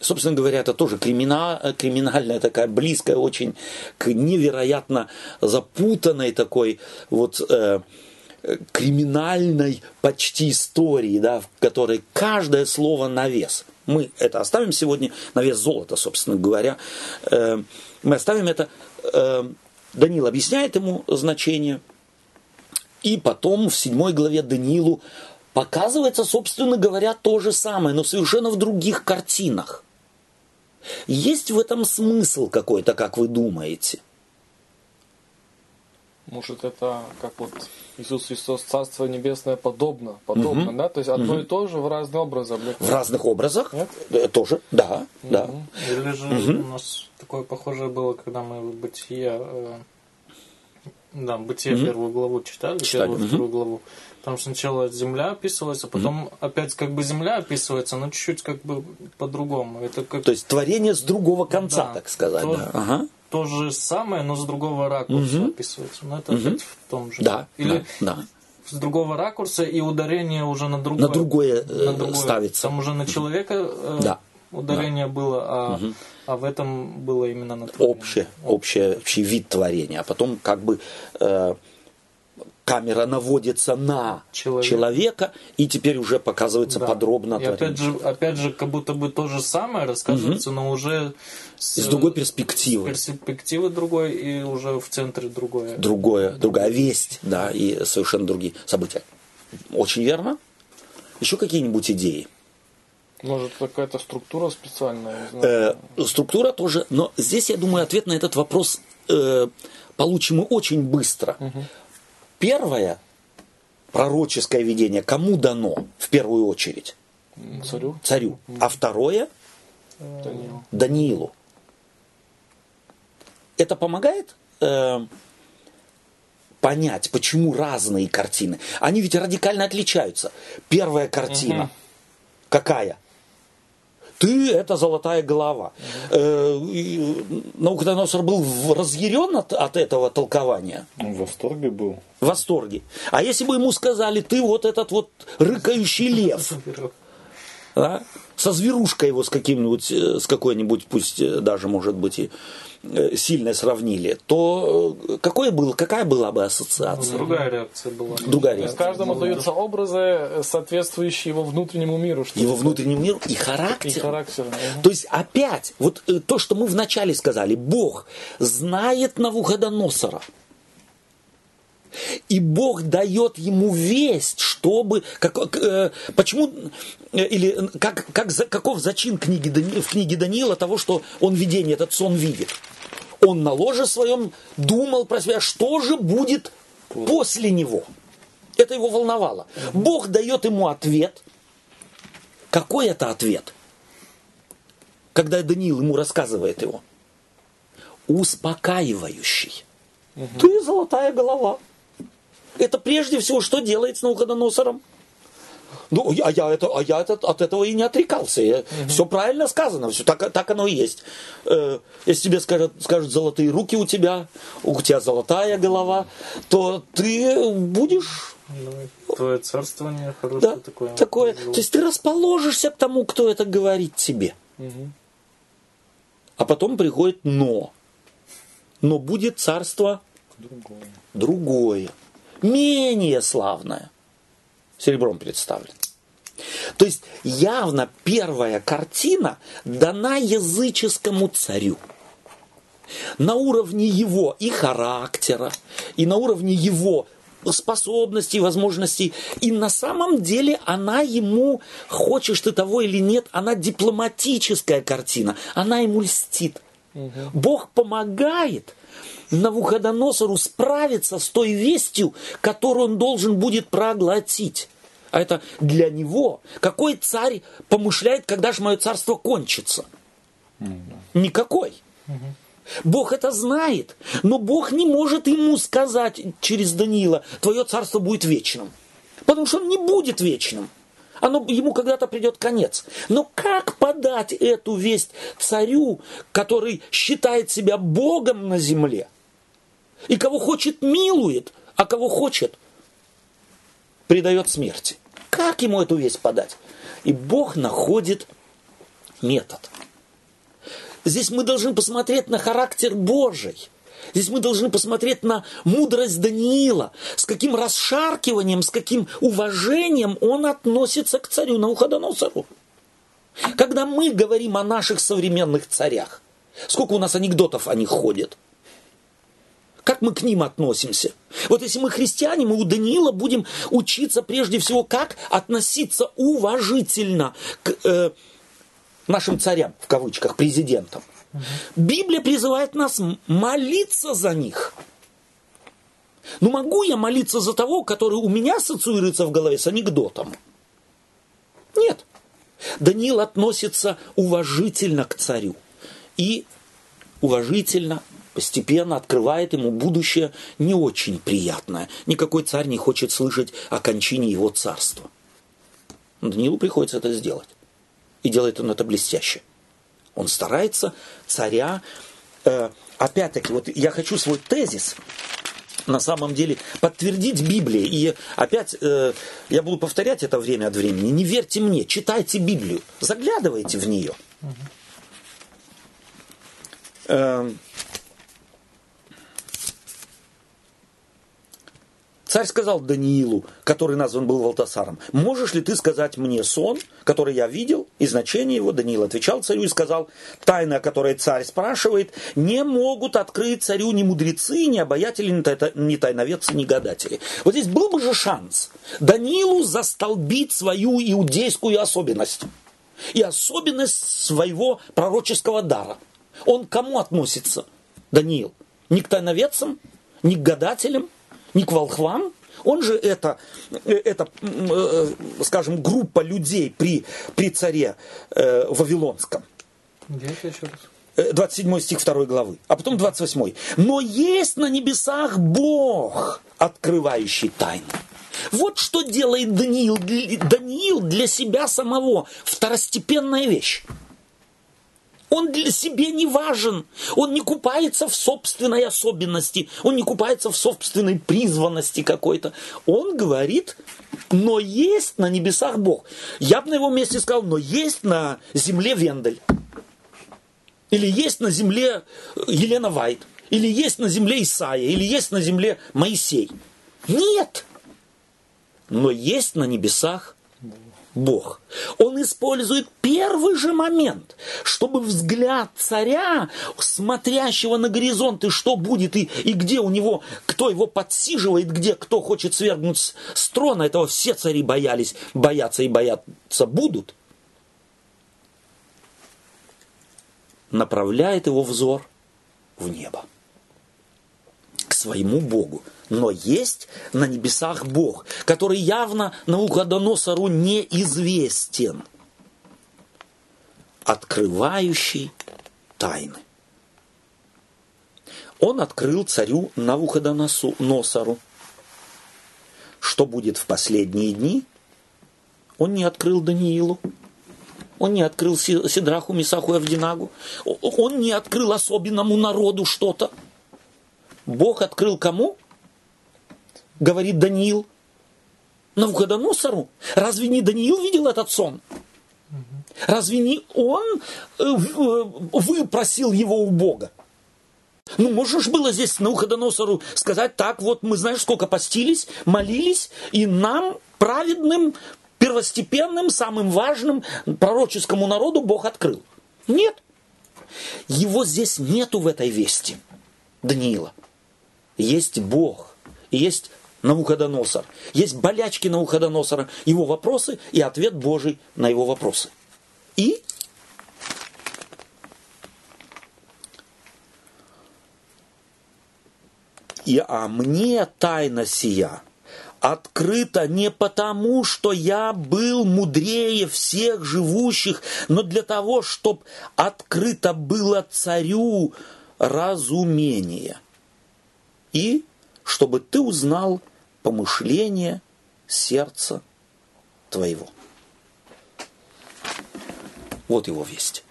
собственно говоря, это тоже криминал, криминальная такая, близкая очень к невероятно запутанной такой вот э, криминальной почти истории, да, в которой каждое слово на вес. Мы это оставим сегодня на вес золота, собственно говоря. Э, мы оставим это. Э, Даниил объясняет ему значение. И потом в седьмой главе Даниилу показывается, собственно говоря, то же самое, но совершенно в других картинах. Есть в этом смысл какой-то, как вы думаете? Может, это как вот Иисус Христос, Царство Небесное подобно, подобно, угу. да? То есть одно угу. и то же в разные образы В разных образах? Нет? Э, тоже, да, угу. да. Или же угу. у нас такое похожее было, когда мы в Бытие, э, да, Бытие угу. первую главу читали, читали. первую, угу. вторую главу. Там сначала земля описывается, потом mm-hmm. опять как бы земля описывается, но чуть-чуть как бы по-другому. Это как... То есть творение с другого конца, да, так сказать. То, да. ага. то же самое, но с другого ракурса mm-hmm. описывается. Но это mm-hmm. опять в том же. Да, Или да, да. с другого ракурса и ударение уже на другое. На другое, э, на другое. ставится. Там уже на человека э, да. ударение да. было, а, угу. а в этом было именно на творение. Общее, общее, общий вид творения. А потом как бы... Э, камера наводится на Человек. человека, и теперь уже показывается да. подробно. И опять же, опять же, как будто бы то же самое рассказывается, угу. но уже с, с другой перспективы. С перспективы другой, и уже в центре другое. Другое, другая весть, да, и совершенно другие события. Очень верно. Еще какие-нибудь идеи? Может, какая-то структура специальная? Э, структура тоже, но здесь, я думаю, ответ на этот вопрос э, получим мы очень быстро. Угу. Первое пророческое видение кому дано в первую очередь? Царю. Царю. А второе? Даниилу. Даниилу. Это помогает э, понять, почему разные картины. Они ведь радикально отличаются. Первая картина. Угу. Какая? Ты это золотая голова. Э, Науконосор был разъярен от, от этого толкования. Он в восторге был. В восторге. А если бы ему сказали, ты вот этот вот рыкающий лев, да, со зверушкой его с каким-нибудь, э, с какой-нибудь, пусть э, даже, может быть, и сильно сравнили, то э, какое было, какая была бы ассоциация? Другая реакция была. Другая реакция. Каждому даются образы, соответствующие его внутреннему миру. Что его внутреннему миру и характер. И характер. То есть опять, вот э, то, что мы вначале сказали, Бог знает Навуходоносора. И Бог дает ему весть, чтобы... Как, э, почему... Э, или как, как, каков зачин книги, в книге Даниила того, что он видение, этот сон видит? Он на ложе своем думал про себя, что же будет после него. Это его волновало. Бог дает ему ответ. Какой это ответ? Когда Даниил ему рассказывает его. Успокаивающий. Угу. Ты золотая голова это прежде всего что делает с Навуходоносором? Ну, а я, это, а я это, от этого и не отрекался. Я, угу. Все правильно сказано, все так, так оно и есть. Э, если тебе скажут, скажут золотые руки у тебя, у тебя золотая голова, то ты будешь... Ну, твое царствование хорошее да, такое. такое. То есть ты расположишься к тому, кто это говорит тебе. Угу. А потом приходит но. Но будет царство другое. другое менее славное, серебром представлено. То есть явно первая картина дана языческому царю. На уровне его и характера, и на уровне его способностей, возможностей. И на самом деле она ему, хочешь ты того или нет, она дипломатическая картина. Она ему льстит. Угу. Бог помогает Навуходоносору справиться с той вестью, которую он должен будет проглотить. А это для него. Какой царь помышляет, когда же мое царство кончится? Никакой. Бог это знает, но Бог не может ему сказать через Даниила, твое царство будет вечным. Потому что он не будет вечным. Оно, ему когда-то придет конец. Но как подать эту весть царю, который считает себя Богом на земле? И кого хочет, милует, а кого хочет, предает смерти. Как ему эту весть подать? И Бог находит метод. Здесь мы должны посмотреть на характер Божий. Здесь мы должны посмотреть на мудрость Даниила, с каким расшаркиванием, с каким уважением он относится к царю Науходоносору. Когда мы говорим о наших современных царях, сколько у нас анекдотов о них ходит, как мы к ним относимся? Вот если мы христиане, мы у Даниила будем учиться прежде всего, как относиться уважительно к э, нашим царям, в кавычках, президентам. Библия призывает нас молиться за них. Ну, могу я молиться за того, который у меня ассоциируется в голове с анекдотом? Нет. Даниил относится уважительно к царю. И уважительно, постепенно открывает ему будущее не очень приятное. Никакой царь не хочет слышать о кончине его царства. Даниилу приходится это сделать. И делает он это блестяще. Он старается царя... Э, опять-таки, вот я хочу свой тезис на самом деле подтвердить Библией. И опять э, я буду повторять это время от времени. Не верьте мне, читайте Библию, заглядывайте в нее. Э, Царь сказал Даниилу, который назван был Валтасаром, «Можешь ли ты сказать мне сон, который я видел, и значение его?» Даниил отвечал царю и сказал, «Тайна, о которой царь спрашивает, не могут открыть царю ни мудрецы, ни обаятели, ни тайноведцы, ни гадатели». Вот здесь был бы же шанс Даниилу застолбить свою иудейскую особенность и особенность своего пророческого дара. Он кому относится, Даниил? Не к тайноведцам, не к гадателям, не к волхвам, он же это, э, это э, скажем, группа людей при, при царе э, Вавилонском. Где это еще раз? 27 стих 2 главы, а потом 28. Но есть на небесах Бог, открывающий тайну. Вот что делает Даниил, Даниил для себя самого. Второстепенная вещь. Он для себе не важен. Он не купается в собственной особенности. Он не купается в собственной призванности какой-то. Он говорит, но есть на небесах Бог. Я бы на его месте сказал, но есть на земле Вендель. Или есть на земле Елена Вайт. Или есть на земле Исаия. Или есть на земле Моисей. Нет. Но есть на небесах Бог. Он использует первый же момент, чтобы взгляд царя, смотрящего на горизонт, и что будет, и, и где у него, кто его подсиживает, где кто хочет свергнуть с трона, этого все цари боялись, боятся и боятся будут, направляет его взор в небо, своему Богу, но есть на небесах Бог, который явно Навуходоносору неизвестен, открывающий тайны. Он открыл царю Навуходоносору. Что будет в последние дни? Он не открыл Даниилу. Он не открыл Сидраху, Мисаху и Авдинагу. Он не открыл особенному народу что-то. Бог открыл кому? говорит Даниил Навуходоносору. Разве не Даниил видел этот сон? Разве не он э, э, выпросил его у Бога? Ну, можешь было здесь Навуходоносору сказать, так вот, мы, знаешь, сколько постились, молились, и нам, праведным, первостепенным, самым важным пророческому народу Бог открыл. Нет. Его здесь нету в этой вести, Даниила. Есть Бог, и есть Навуходоносор. Есть болячки Навуходоносора, его вопросы и ответ Божий на его вопросы. И и а мне тайна сия открыта не потому, что я был мудрее всех живущих, но для того, чтобы открыто было царю разумение. И чтобы ты узнал помышление сердца твоего. Вот его весть.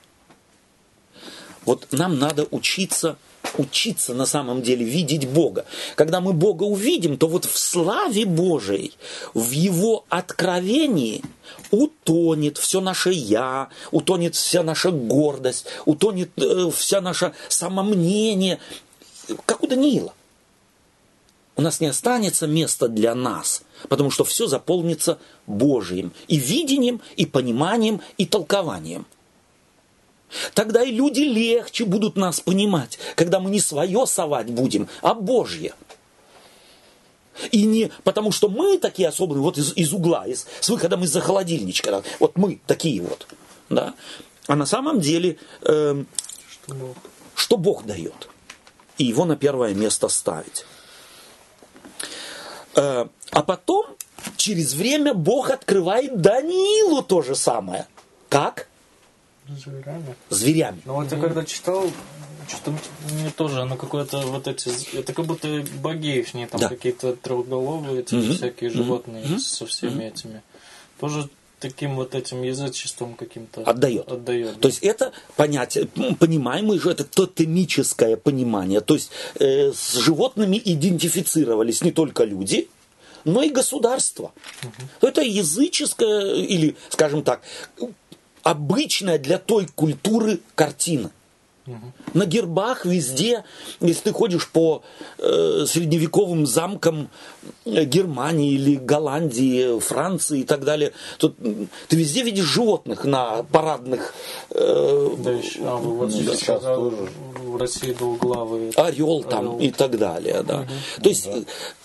Вот нам надо учиться учиться на самом деле видеть Бога. Когда мы Бога увидим, то вот в славе Божией, в Его откровении утонет все наше «я», утонет вся наша гордость, утонет э, вся наше самомнение, как у Даниила у нас не останется места для нас, потому что все заполнится Божьим и видением, и пониманием, и толкованием. Тогда и люди легче будут нас понимать, когда мы не свое совать будем, а Божье. И не потому, что мы такие особенные, вот из, из угла, из, с выходом из-за холодильничка, вот мы такие вот, да. А на самом деле, э, что, Бог? что Бог дает, и его на первое место ставить. Э, а потом, через время, Бог открывает Даниилу то же самое. Как? Зверями. Зверями. Ну вот я когда читал, что-то мне тоже, оно какое-то вот эти, это как будто боги их, там да. какие-то трехголовые, эти угу. всякие животные угу. со всеми угу. этими. Тоже таким вот этим язычеством каким-то отдает. отдает да. То есть это понятие, понимаемое же, это тотемическое понимание. То есть э, с животными идентифицировались не только люди, но и государство. Угу. Это языческое или, скажем так, обычная для той культуры картина. На гербах везде, если ты ходишь по э, средневековым замкам э, Германии или Голландии, Франции и так далее, то ты везде видишь животных на парадных. Э, да, еще, а, вот ну, сейчас тоже. России двуглавый. Орел там орел. и так далее, да. Угу. То есть да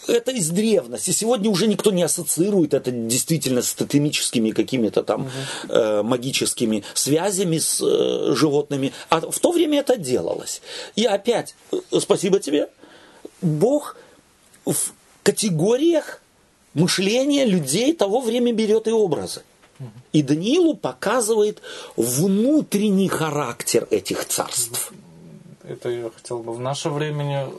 это из древности. Сегодня уже никто не ассоциирует это действительно с тотемическими какими-то там угу. э, магическими связями с э, животными. А в то время это делалось. И опять, э, спасибо тебе, Бог в категориях мышления людей того времени берет и образы. И Даниилу показывает внутренний характер этих царств. Это я хотел бы в наше время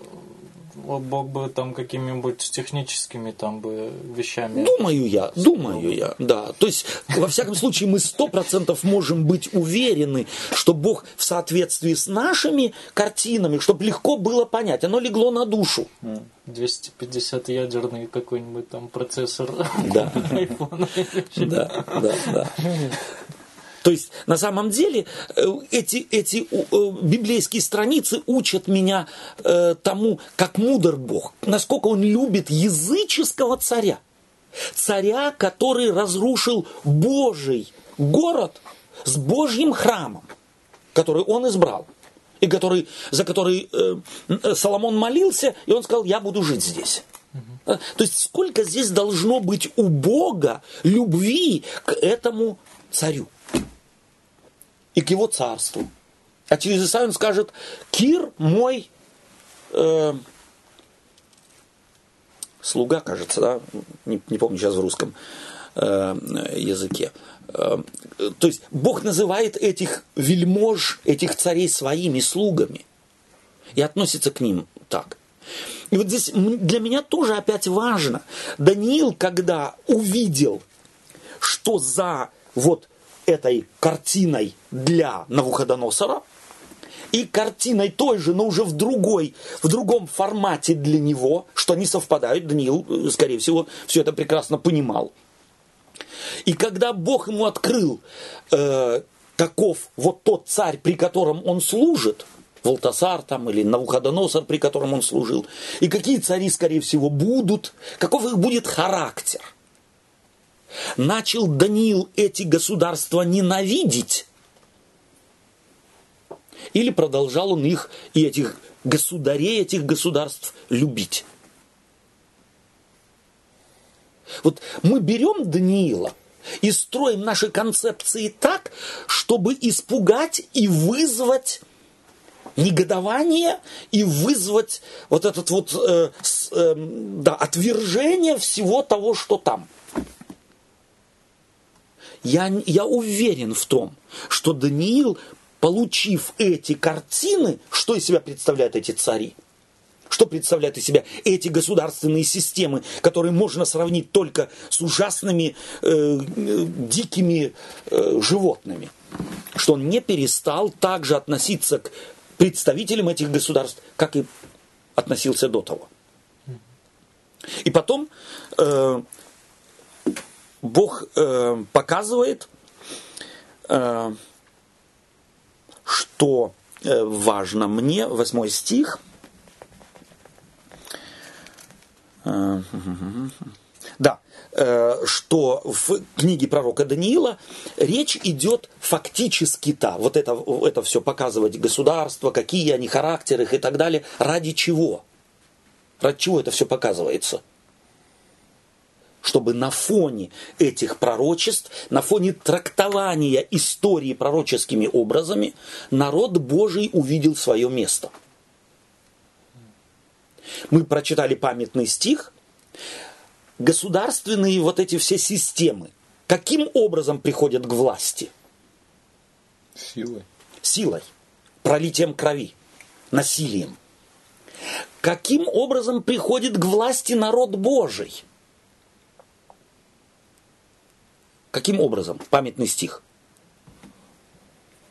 Бог бы там какими-нибудь техническими там бы вещами. Думаю я, думаю я, да. То есть, во всяком случае, мы сто процентов можем быть уверены, что Бог в соответствии с нашими картинами, чтобы легко было понять, оно легло на душу. 250 ядерный какой-нибудь там процессор да. Да, да, да. То есть на самом деле э, эти, эти э, библейские страницы учат меня э, тому, как мудр Бог, насколько он любит языческого царя. Царя, который разрушил Божий город с Божьим храмом, который он избрал и который, за который э, Соломон молился, и он сказал, я буду жить здесь. То есть сколько здесь должно быть у Бога любви к этому царю и к его царству. А через Исаию он скажет, Кир мой э, слуга, кажется, да, не, не помню сейчас в русском э, языке. Э, то есть Бог называет этих вельмож, этих царей своими слугами и относится к ним так. И вот здесь для меня тоже опять важно. Даниил, когда увидел, что за вот этой картиной для Навуходоносора и картиной той же, но уже в другой, в другом формате для него, что они совпадают. Даниил, э, скорее всего, все это прекрасно понимал. И когда Бог ему открыл, э, каков вот тот царь, при котором он служит, Волтасар там или Навуходоносор, при котором он служил, и какие цари, скорее всего, будут, каков их будет характер – Начал Даниил эти государства ненавидеть? Или продолжал он их и этих государей этих государств любить? Вот мы берем Даниила и строим наши концепции так, чтобы испугать и вызвать негодование и вызвать вот этот вот э, э, да, отвержение всего того, что там. Я, я уверен в том, что Даниил, получив эти картины, что из себя представляют эти цари? Что представляют из себя эти государственные системы, которые можно сравнить только с ужасными э, дикими э, животными? Что он не перестал также относиться к представителям этих государств, как и относился до того. И потом э, Бог э, показывает, э, что э, важно мне, восьмой стих. Э, да, э, что в книге пророка Даниила речь идет фактически-то, вот это, это все показывать государство, какие они характеры и так далее, ради чего? Ради чего это все показывается? Чтобы на фоне этих пророчеств, на фоне трактования истории пророческими образами, народ Божий увидел свое место. Мы прочитали памятный стих. Государственные вот эти все системы, каким образом приходят к власти? Силой. Силой, пролитием крови, насилием. Каким образом приходит к власти народ Божий? Каким образом? Памятный стих.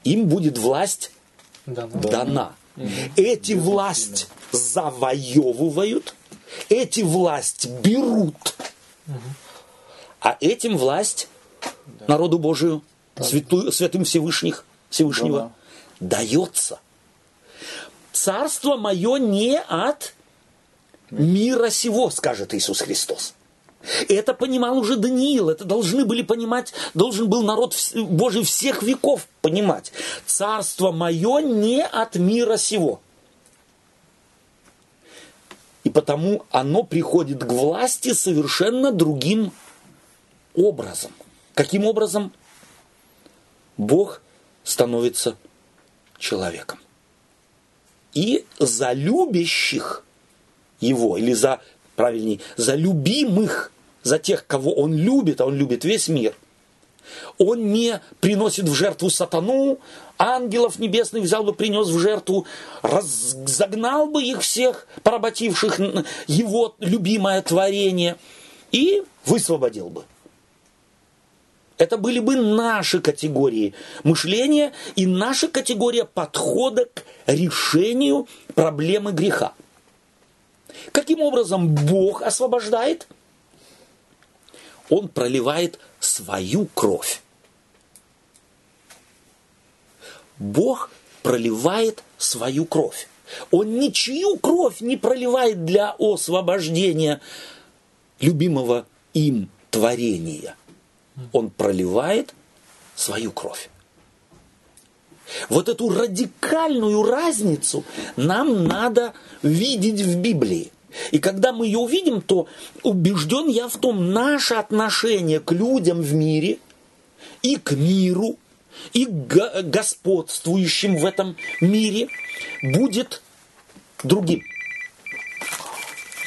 Им будет власть дана. дана. Угу. Эти власть завоевывают, эти власть берут, угу. а этим власть да. народу Божию, да. святую, святым Всевышних, Всевышнего, да. дается. Царство мое не от мира сего, скажет Иисус Христос. Это понимал уже Даниил, это должны были понимать, должен был народ Божий всех веков понимать. Царство мое не от мира сего. И потому оно приходит к власти совершенно другим образом. Каким образом? Бог становится человеком. И за любящих его, или за, правильнее, за любимых за тех, кого он любит, а он любит весь мир. Он не приносит в жертву сатану, ангелов небесных взял бы, принес в жертву, разогнал бы их всех, поработивших его любимое творение, и высвободил бы. Это были бы наши категории мышления и наша категория подхода к решению проблемы греха. Каким образом Бог освобождает? Он проливает свою кровь. Бог проливает свою кровь. Он ничью кровь не проливает для освобождения любимого им творения. Он проливает свою кровь. Вот эту радикальную разницу нам надо видеть в Библии. И когда мы ее увидим, то убежден я в том, наше отношение к людям в мире и к миру, и к господствующим в этом мире будет другим.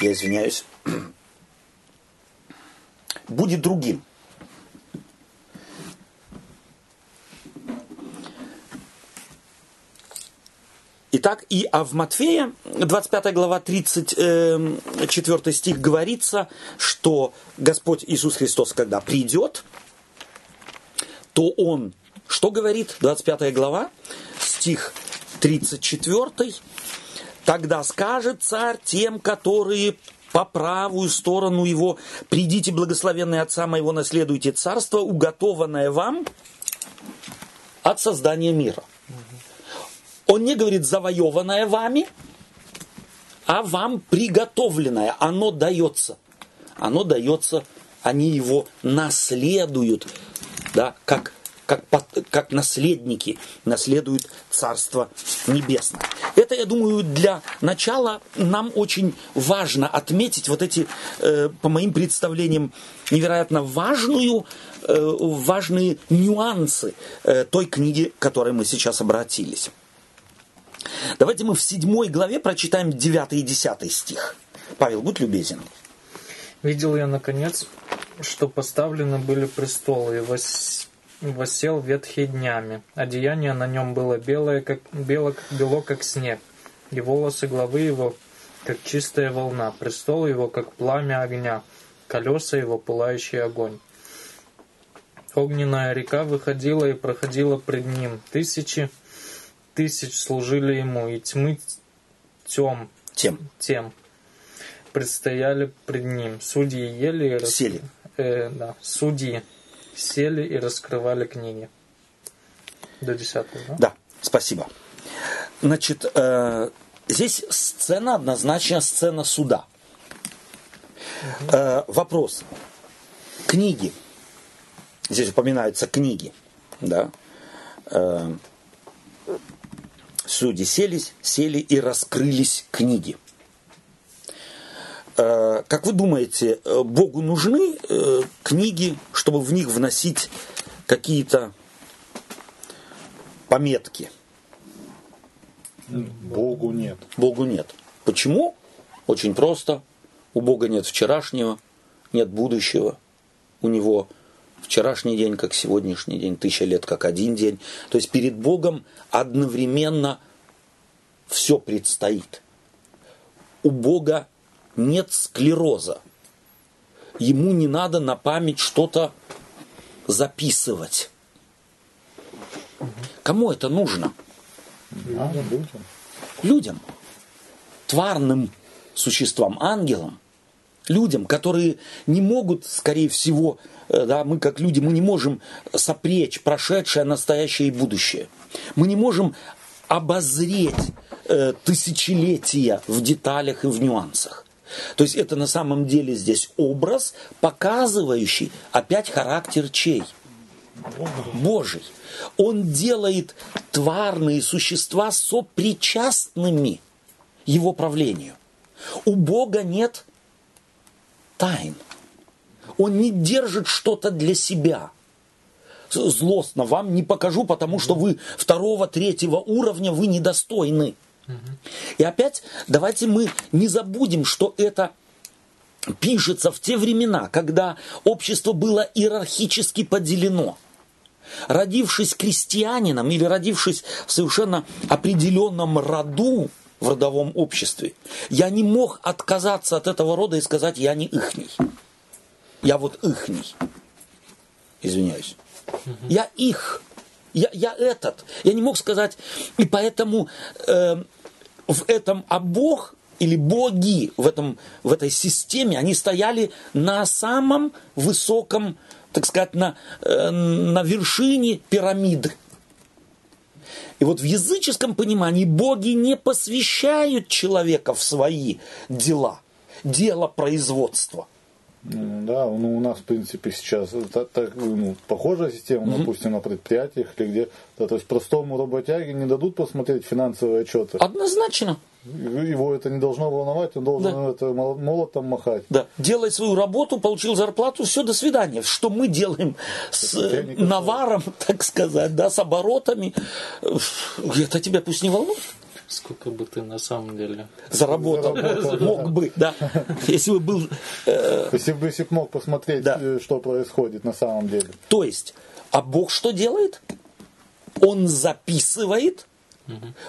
Я извиняюсь. Будет другим. Итак, и а в Матфея, 25 глава, 34 стих говорится, что Господь Иисус Христос, когда придет, то Он, что говорит, 25 глава, стих 34, тогда скажет царь тем, которые по правую сторону его, придите, благословенные Отца моего, наследуйте царство, уготованное вам от создания мира. Он не говорит завоеванное вами, а вам приготовленное. Оно дается. Оно дается, они его наследуют, да, как как, как наследники наследуют Царство Небесное. Это, я думаю, для начала нам очень важно отметить вот эти, э, по моим представлениям, невероятно важную, э, важные нюансы э, той книги, к которой мы сейчас обратились. Давайте мы в седьмой главе прочитаем 9 и 10 стих. Павел, будь любезен. Видел я, наконец, что поставлены были престолы, и вос... восел ветхий днями. Одеяние на нем было белое, как... бело... бело, как снег, и волосы главы его, как чистая волна, престол его, как пламя огня, колеса его, пылающий огонь. Огненная река выходила и проходила пред ним. Тысячи тысяч служили ему, и тьмы тем, тем. тем предстояли пред ним. Судьи ели и сели. Э, да, судьи сели и раскрывали книги. До десятого, да? Да, спасибо. Значит, э, здесь сцена однозначно сцена суда. Угу. Э, вопрос. Книги. Здесь упоминаются книги. Да? Э, судьи селись, сели и раскрылись книги. Э, как вы думаете, э, Богу нужны э, книги, чтобы в них вносить какие-то пометки? Богу нет. Богу нет. Почему? Очень просто. У Бога нет вчерашнего, нет будущего. У него вчерашний день, как сегодняшний день, тысяча лет, как один день. То есть перед Богом одновременно все предстоит. У Бога нет склероза. Ему не надо на память что-то записывать. Кому это нужно? людям. Людям. Тварным существам, ангелам. Людям, которые не могут, скорее всего, э, да, мы как люди, мы не можем сопречь прошедшее, настоящее и будущее. Мы не можем обозреть э, тысячелетия в деталях и в нюансах. То есть это на самом деле здесь образ, показывающий опять характер чей? Божий. Он делает тварные существа сопричастными его правлению. У Бога нет тайн. Он не держит что-то для себя. Злостно вам не покажу, потому что вы второго, третьего уровня, вы недостойны. И опять давайте мы не забудем, что это пишется в те времена, когда общество было иерархически поделено. Родившись крестьянином или родившись в совершенно определенном роду в родовом обществе, я не мог отказаться от этого рода и сказать, я не ихний. Я вот ихний. Извиняюсь. Я их. Я, я этот. Я не мог сказать. И поэтому э, в этом, а Бог или боги в, этом, в этой системе, они стояли на самом высоком, так сказать, на, э, на вершине пирамиды. И вот в языческом понимании боги не посвящают человека в свои дела, дело производства – ну, да, ну у нас, в принципе, сейчас так, так, ну, похожая система, mm-hmm. допустим, на предприятиях или где. Да, то есть простому работяге не дадут посмотреть финансовые отчеты. Однозначно. Его это не должно волновать, он должен да. это молотом махать. Да. Делай свою работу, получил зарплату, все, до свидания. Что мы делаем с наваром, так сказать, да, с оборотами, это тебя пусть не волнует. Сколько бы ты на самом деле заработал? заработал мог да. бы, да. Если бы был... Э... Если бы если мог посмотреть, да. Э, что происходит на самом деле. То есть, а Бог что делает? Он записывает,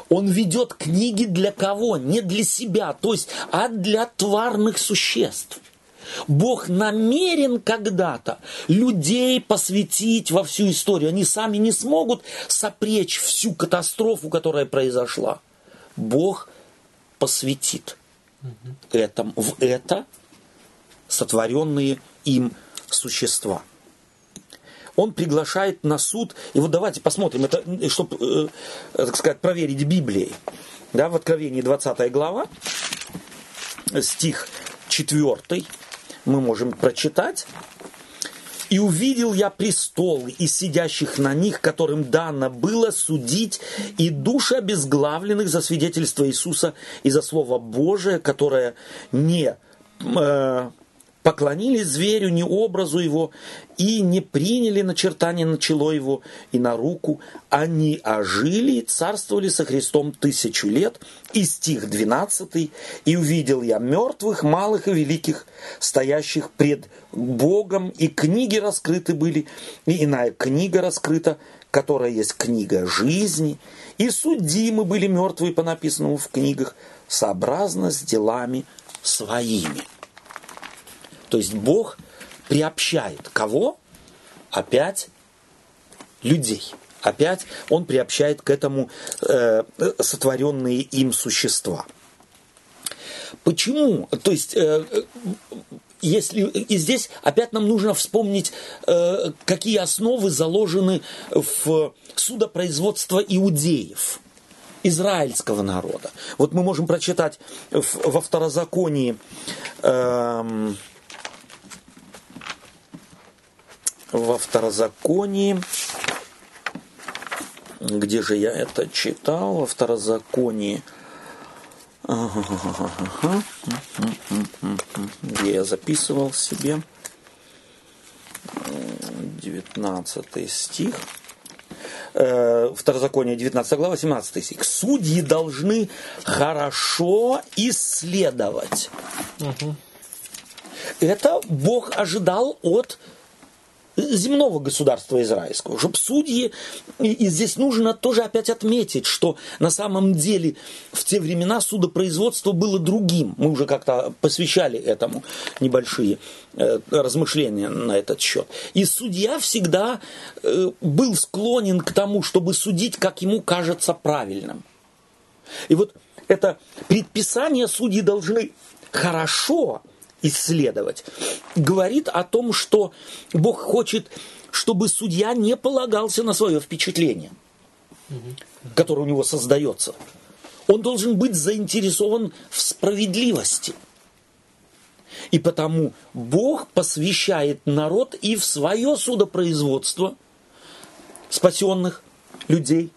он ведет книги для кого? Не для себя, то есть, а для тварных существ. Бог намерен когда-то людей посвятить во всю историю. Они сами не смогут сопречь всю катастрофу, которая произошла. Бог посвятит угу. этому, в это сотворенные им существа. Он приглашает на суд, и вот давайте посмотрим, это, чтобы, э, так сказать, проверить Библией. Да, в Откровении 20 глава, стих 4, мы можем прочитать. И увидел я престолы и сидящих на них, которым дано было судить и души обезглавленных за свидетельство Иисуса и за Слово Божие, которое не э, поклонились зверю, не образу его, и не приняли начертание на чело его и на руку. Они ожили и царствовали со Христом тысячу лет. И стих 12. «И увидел я мертвых, малых и великих, стоящих пред Богом, и книги раскрыты были, и иная книга раскрыта, которая есть книга жизни, и судимы были мертвые по написанному в книгах, сообразно с делами своими». То есть Бог приобщает кого? Опять людей. Опять он приобщает к этому э, сотворенные им существа. Почему? То есть, э, если и здесь опять нам нужно вспомнить, э, какие основы заложены в судопроизводство иудеев, израильского народа. Вот мы можем прочитать во второзаконии. Э, во второзаконии, где же я это читал, во второзаконии, где я записывал себе, 19 стих, э, Второзаконие 19 глава, 17 стих. Судьи должны хорошо исследовать. Угу. Это Бог ожидал от земного государства израильского, чтобы судьи, и, и здесь нужно тоже опять отметить, что на самом деле в те времена судопроизводство было другим. Мы уже как-то посвящали этому небольшие э, размышления на этот счет. И судья всегда э, был склонен к тому, чтобы судить, как ему кажется правильным. И вот это предписание судьи должны хорошо исследовать, говорит о том, что Бог хочет, чтобы судья не полагался на свое впечатление, которое у него создается. Он должен быть заинтересован в справедливости. И потому Бог посвящает народ и в свое судопроизводство спасенных людей,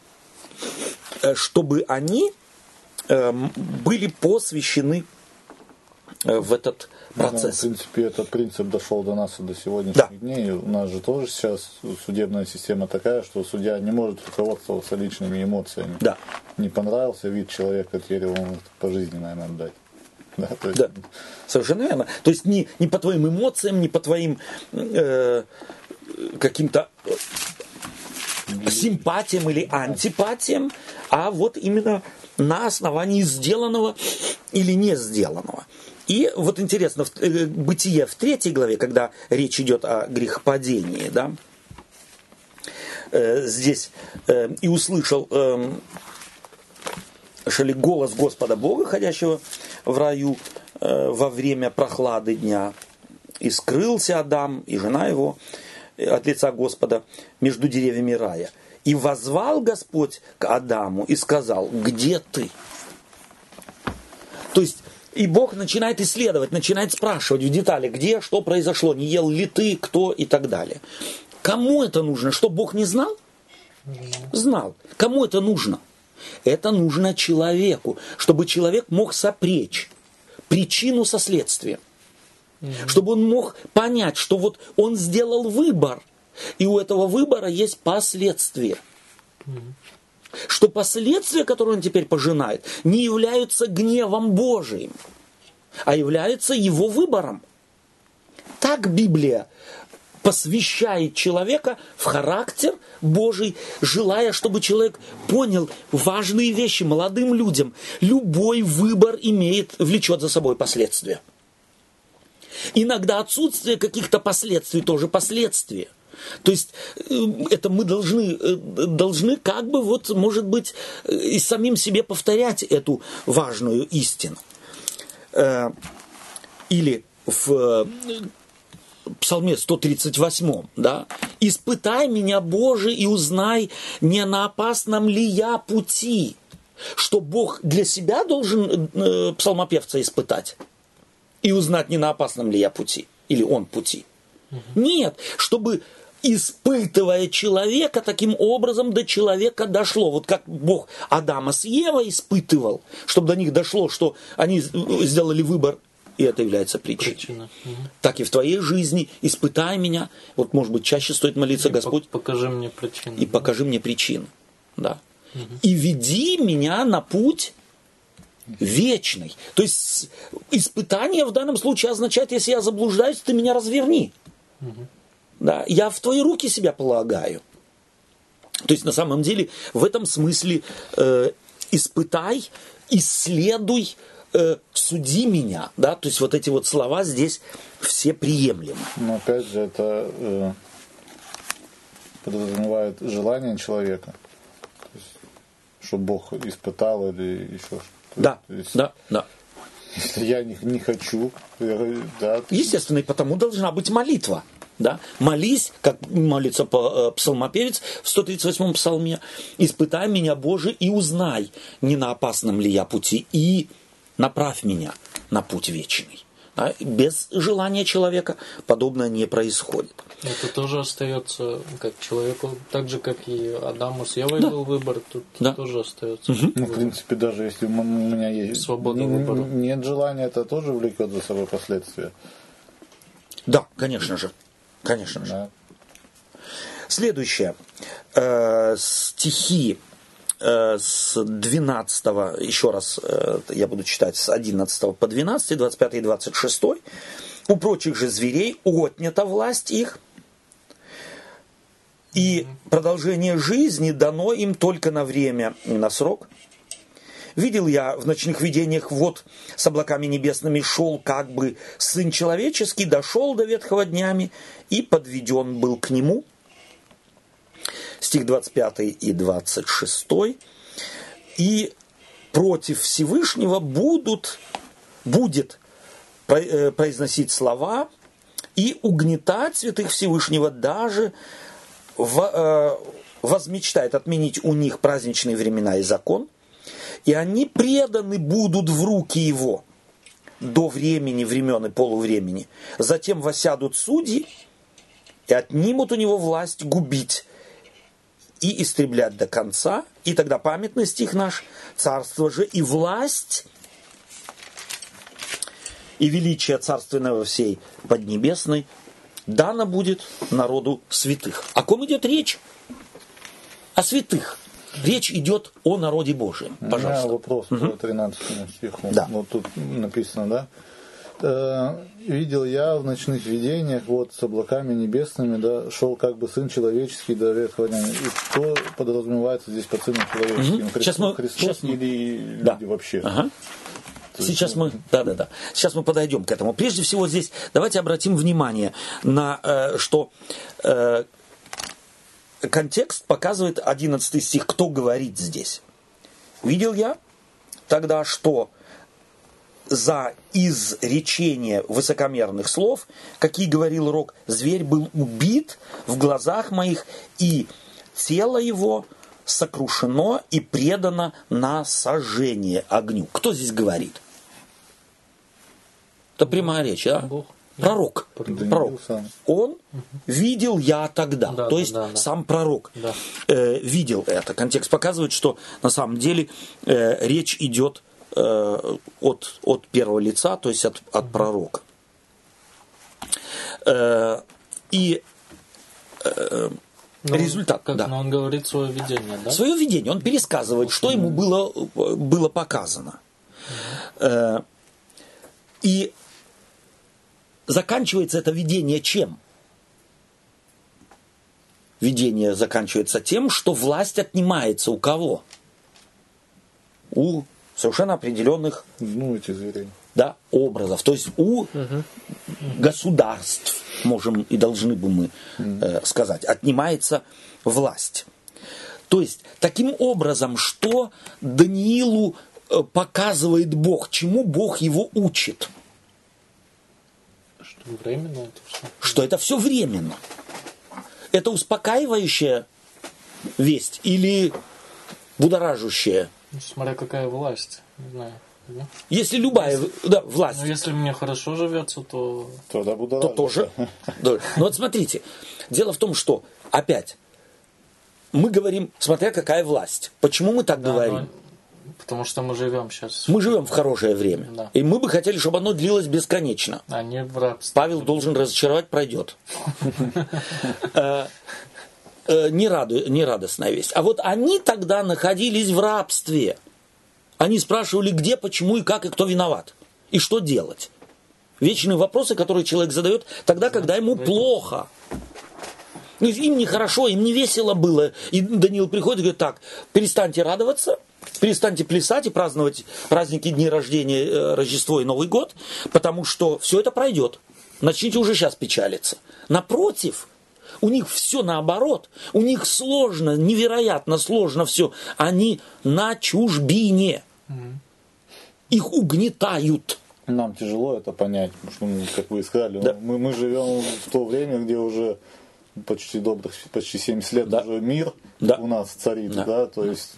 э, чтобы они эм, были посвящены э, в этот процесс. Ну, в принципе, этот принцип дошел до нас и до сегодняшних да. дней. У нас же тоже сейчас судебная система такая, что судья не может руководствоваться личными эмоциями. Да. Не понравился вид человека, теперь его может по жизни, наверное, отдать. Да, то есть... да, совершенно верно. То есть не, не по твоим эмоциям, не по твоим э, каким-то симпатиям или антипатиям, а вот именно на основании сделанного или не сделанного. И вот интересно, в, э, Бытие в третьей главе, когда речь идет о грехопадении, да, э, здесь э, и услышал э, шали голос Господа Бога, ходящего в раю э, во время прохлады дня. И скрылся Адам и жена его э, от лица Господа между деревьями рая. И возвал Господь к Адаму и сказал, где ты? То есть и Бог начинает исследовать, начинает спрашивать в детали, где, что произошло, не ел ли ты, кто и так далее. Кому это нужно? Что Бог не знал? Знал. Кому это нужно? Это нужно человеку, чтобы человек мог сопречь причину со следствием. Чтобы он мог понять, что вот он сделал выбор, и у этого выбора есть последствия что последствия, которые он теперь пожинает, не являются гневом Божиим, а являются его выбором. Так Библия посвящает человека в характер Божий, желая, чтобы человек понял важные вещи молодым людям. Любой выбор имеет, влечет за собой последствия. Иногда отсутствие каких-то последствий тоже последствия – то есть э, это мы должны, э, должны как бы вот, может быть, э, и самим себе повторять эту важную истину. Или в Псалме 138, да, «Испытай меня, Боже, и узнай, не на опасном ли я пути». Что Бог для себя должен псалмопевца испытать и узнать, не на опасном ли я пути, или он пути – Нет, чтобы испытывая человека, таким образом до человека дошло. Вот как Бог Адама с Евой испытывал, чтобы до них дошло, что они сделали выбор и это является причиной. Причина. Угу. Так и в твоей жизни испытай меня. Вот, может быть, чаще стоит молиться, и Господь. Покажи мне причину. И да? покажи мне причину. Да. Угу. И веди меня на путь вечный. То есть испытание в данном случае означает, если я заблуждаюсь, ты меня разверни. Угу. Да, я в твои руки себя полагаю. То есть на самом деле в этом смысле э, испытай, исследуй, э, суди меня, да, то есть вот эти вот слова здесь все приемлемы. Но опять же это э, подразумевает желание человека, есть, чтобы Бог испытал или еще что-то. Да, есть, да, да. Если я не, не хочу, э, да. Естественно, и потому должна быть молитва. Да? Молись, как молится э, псалмопевец в 138-м псалме, «Испытай меня, Боже, и узнай, не на опасном ли я пути, и направь меня на путь вечный. А без желания человека подобное не происходит. Это тоже остается как человеку, так же, как и Адаму с Евой да. был выбор, тут да. тоже остается. Угу. Ну, в принципе, даже если у меня есть свобода не, выбора. Нет желания, это тоже влекет за собой последствия. Да, конечно же. Конечно же. Да. Следующее. Э, стихи Э, с 12, еще раз э, я буду читать с 11 по 12, 25 и 26. У прочих же зверей отнята власть их, и продолжение жизни дано им только на время и на срок. Видел я в ночных видениях, вот с облаками небесными шел как бы Сын Человеческий, дошел до ветхого днями и подведен был к Нему – стих 25 и 26. И против Всевышнего будут, будет э, произносить слова и угнетать святых Всевышнего даже в, э, возмечтает отменить у них праздничные времена и закон, и они преданы будут в руки его до времени, времен и полувремени. Затем восядут судьи и отнимут у него власть губить и истреблять до конца, и тогда памятный стих наш, царство же и власть, и величие царственного всей Поднебесной дано будет народу святых. О ком идет речь? О святых. Речь идет о народе Божьем. Пожалуйста. У меня вопрос угу. по 13 стиху. Да. Вот тут написано, да? Э, видел я в ночных видениях, вот с облаками небесными, да, шел как бы сын человеческий до ветхого дня. И кто подразумевается здесь под сыном человеческим? Угу. Христос, сейчас мы, Христос сейчас или да. люди вообще? Ага. Сейчас мы, да, да, да. Сейчас мы подойдем к этому. Прежде всего здесь давайте обратим внимание на э, что э, контекст показывает 11 стих. Кто говорит здесь? Видел я тогда, что за изречение высокомерных слов, какие говорил Рок, зверь был убит в глазах моих, и тело его сокрушено и предано на сожжение огню. Кто здесь говорит? Это прямая речь, да? Бог. Пророк. Пророк. Он видел я тогда. Да, То есть да, да. сам пророк да. э, видел это. Контекст показывает, что на самом деле э, речь идет Э, от, от первого лица, то есть от, от пророка. Э, и э, но результат. как, да. Но он говорит свое видение, да? Свое видение. Он пересказывает, что ему было, было показано. Угу. И заканчивается это видение чем? Видение заканчивается тем, что власть отнимается у кого? У совершенно определенных ну, эти зверей. Да, образов. То есть у угу. государств, можем и должны бы мы э, сказать, отнимается власть. То есть, таким образом, что Даниилу э, показывает Бог, чему Бог его учит? Что временно это все. Что это все временно. Это успокаивающая весть или будоражущая Смотря какая власть, не знаю. Если любая да, власть... Ну, если мне хорошо живется, то... Тогда буду то рад. тоже. Да. Но вот смотрите, дело в том, что опять мы говорим, смотря какая власть. Почему мы так Да, говорим? но- Потому что мы живем сейчас. Мы живем в хорошее время. Да. И мы бы хотели, чтобы оно длилось бесконечно. А не в рабстве. Павел должен разочаровать, пройдет. Э, Не раду- не радостная весть. А вот они тогда находились в рабстве. Они спрашивали, где, почему и как, и кто виноват. И что делать. Вечные вопросы, которые человек задает тогда, когда ему плохо. Ну, Им нехорошо, им не весело было. И Даниил приходит и говорит, так, перестаньте радоваться, перестаньте плясать и праздновать праздники, дни рождения, э, Рождество и Новый год, потому что все это пройдет. Начните уже сейчас печалиться. Напротив, у них все наоборот. У них сложно, невероятно сложно все. Они на чужбине. Их угнетают. Нам тяжело это понять, потому что, ну, как вы и сказали, Да. мы, мы живем в то время, где уже почти добрых, почти 70 лет Да. уже мир Да. у нас царит, Да. да, то есть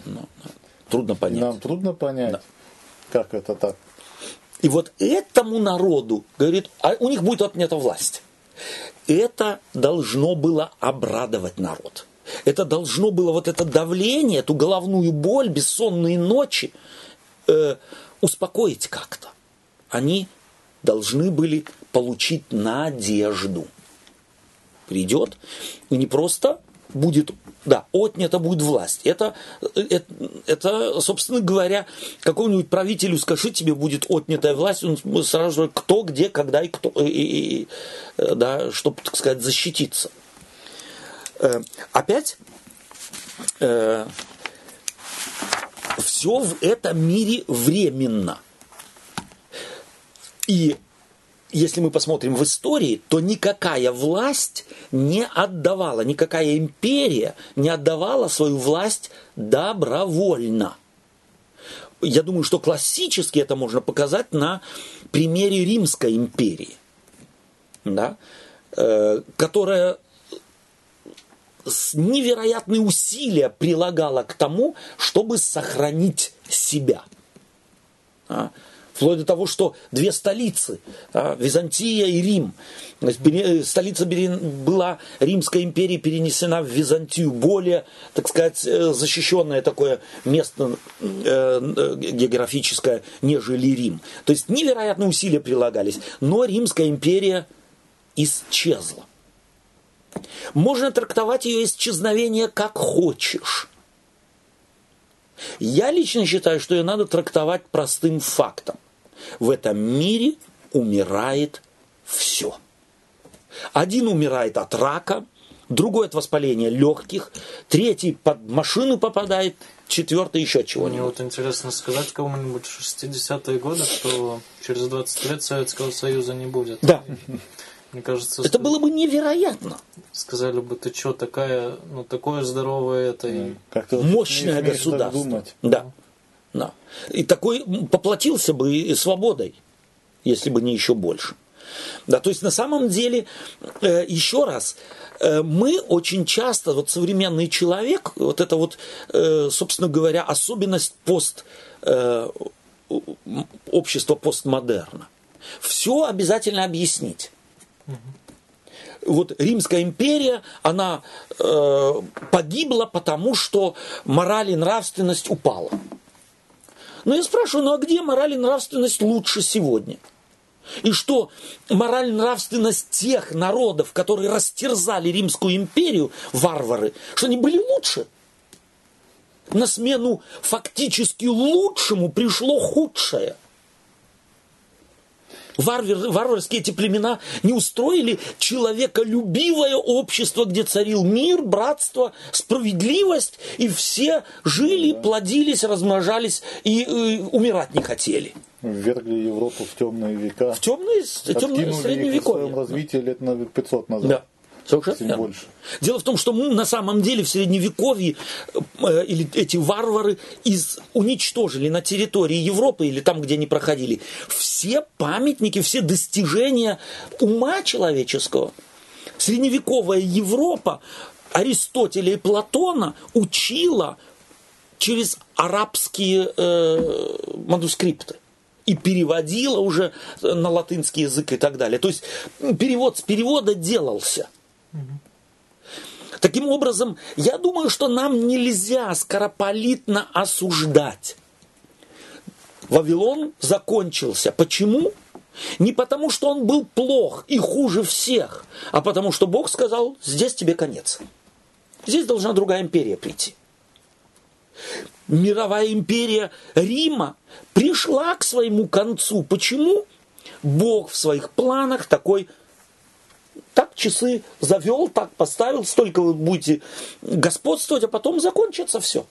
Трудно понять. нам трудно понять, Да. как это так. И вот этому народу, говорит, а у них будет отнята власть. Это должно было обрадовать народ. Это должно было вот это давление, эту головную боль, бессонные ночи э, успокоить как-то. Они должны были получить надежду. Придет и не просто будет, да, отнята будет власть. Это, это, это, собственно говоря, какому-нибудь правителю скажи, тебе будет отнятая власть, он сразу же кто, где, когда и кто, и- и, э, да, чтобы, так сказать, защититься. Э, Опять все в этом мире временно. И если мы посмотрим в истории, то никакая власть не отдавала, никакая империя не отдавала свою власть добровольно. Я думаю, что классически это можно показать на примере Римской империи, да, э, которая невероятные усилия прилагала к тому, чтобы сохранить себя. А, Вплоть до того, что две столицы, а, Византия и Рим, пере- столица была Римской империи перенесена в Византию, более, так сказать, э, защищенное такое место э, э, географическое, нежели Рим. То есть невероятные усилия прилагались, но Римская империя исчезла. Можно трактовать ее исчезновение как хочешь. Я лично считаю, что ее надо трактовать простым фактом. В этом мире умирает все. Один умирает от рака, другой от воспаления легких, третий под машину попадает, четвертый еще Мне чего-нибудь. вот интересно сказать кому-нибудь в 60-е годы, что через 20 лет Советского Союза не будет. Да, Мне кажется, это было бы невероятно. сказали бы, ты что, такая, ну, такое здоровое это, и Как-то Мощное государство. думать. Да. Да. И такой поплатился бы и свободой, если бы не еще больше. Да, то есть на самом деле, э, еще раз, э, мы очень часто, вот современный человек, вот это вот, э, собственно говоря, особенность пост, э, общества постмодерна. Все обязательно объяснить. Вот Римская империя, она э, погибла, потому что мораль и нравственность упала. Но я спрашиваю, ну а где мораль и нравственность лучше сегодня? И что мораль и нравственность тех народов, которые растерзали Римскую империю, варвары, что они были лучше? На смену фактически лучшему пришло худшее – Варвар- варварские эти племена не устроили человеколюбивое общество, где царил мир, братство, справедливость, и все жили, плодились, размножались и э, умирать не хотели. Ввергли Европу в темные века. В темное Откинули их в своем средневековье. развитии лет на 500 назад. Да. Совершенно верно. больше. Дело в том, что мы на самом деле в средневековье э, или эти варвары из, уничтожили на территории Европы или там, где они проходили, все памятники, все достижения ума человеческого. Средневековая Европа Аристотеля и Платона учила через арабские э, манускрипты. и переводила уже на латынский язык и так далее. То есть перевод с перевода делался. Таким образом, я думаю, что нам нельзя скоропалитно осуждать. Вавилон закончился. Почему? Не потому, что он был плох и хуже всех, а потому, что Бог сказал, здесь тебе конец. Здесь должна другая империя прийти. Мировая империя Рима пришла к своему концу. Почему? Бог в своих планах такой так часы завел, так поставил, столько вы будете господствовать, а потом закончится все.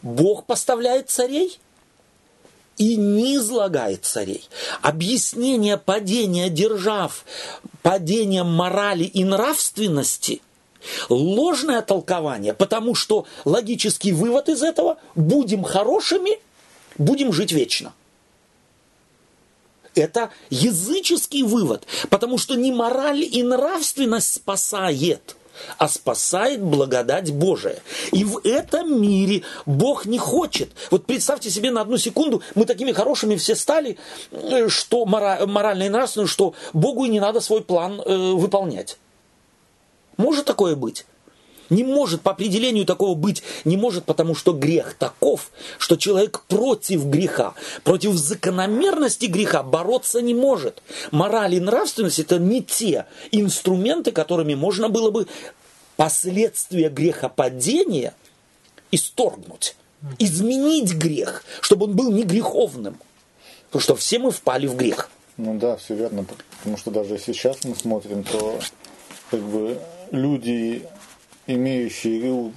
Бог поставляет царей и не излагает царей. Объяснение падения держав, падения морали и нравственности – ложное толкование, потому что логический вывод из этого – будем хорошими, будем жить вечно. Это языческий вывод, потому что не мораль и нравственность спасает – а спасает благодать Божия. И в этом мире Бог не хочет. Вот представьте себе на одну секунду, мы такими хорошими все стали, э, что морально и нравственно, что Богу и не надо свой план э, выполнять. Может такое быть? Не может, по определению такого быть не может, потому что грех таков, что человек против греха, против закономерности греха бороться не может. Мораль и нравственность это не те инструменты, которыми можно было бы последствия грехопадения исторгнуть, изменить грех, чтобы он был не греховным. Потому что все мы впали в грех. Ну да, все верно. Потому что даже сейчас мы смотрим, то как бы люди имеющие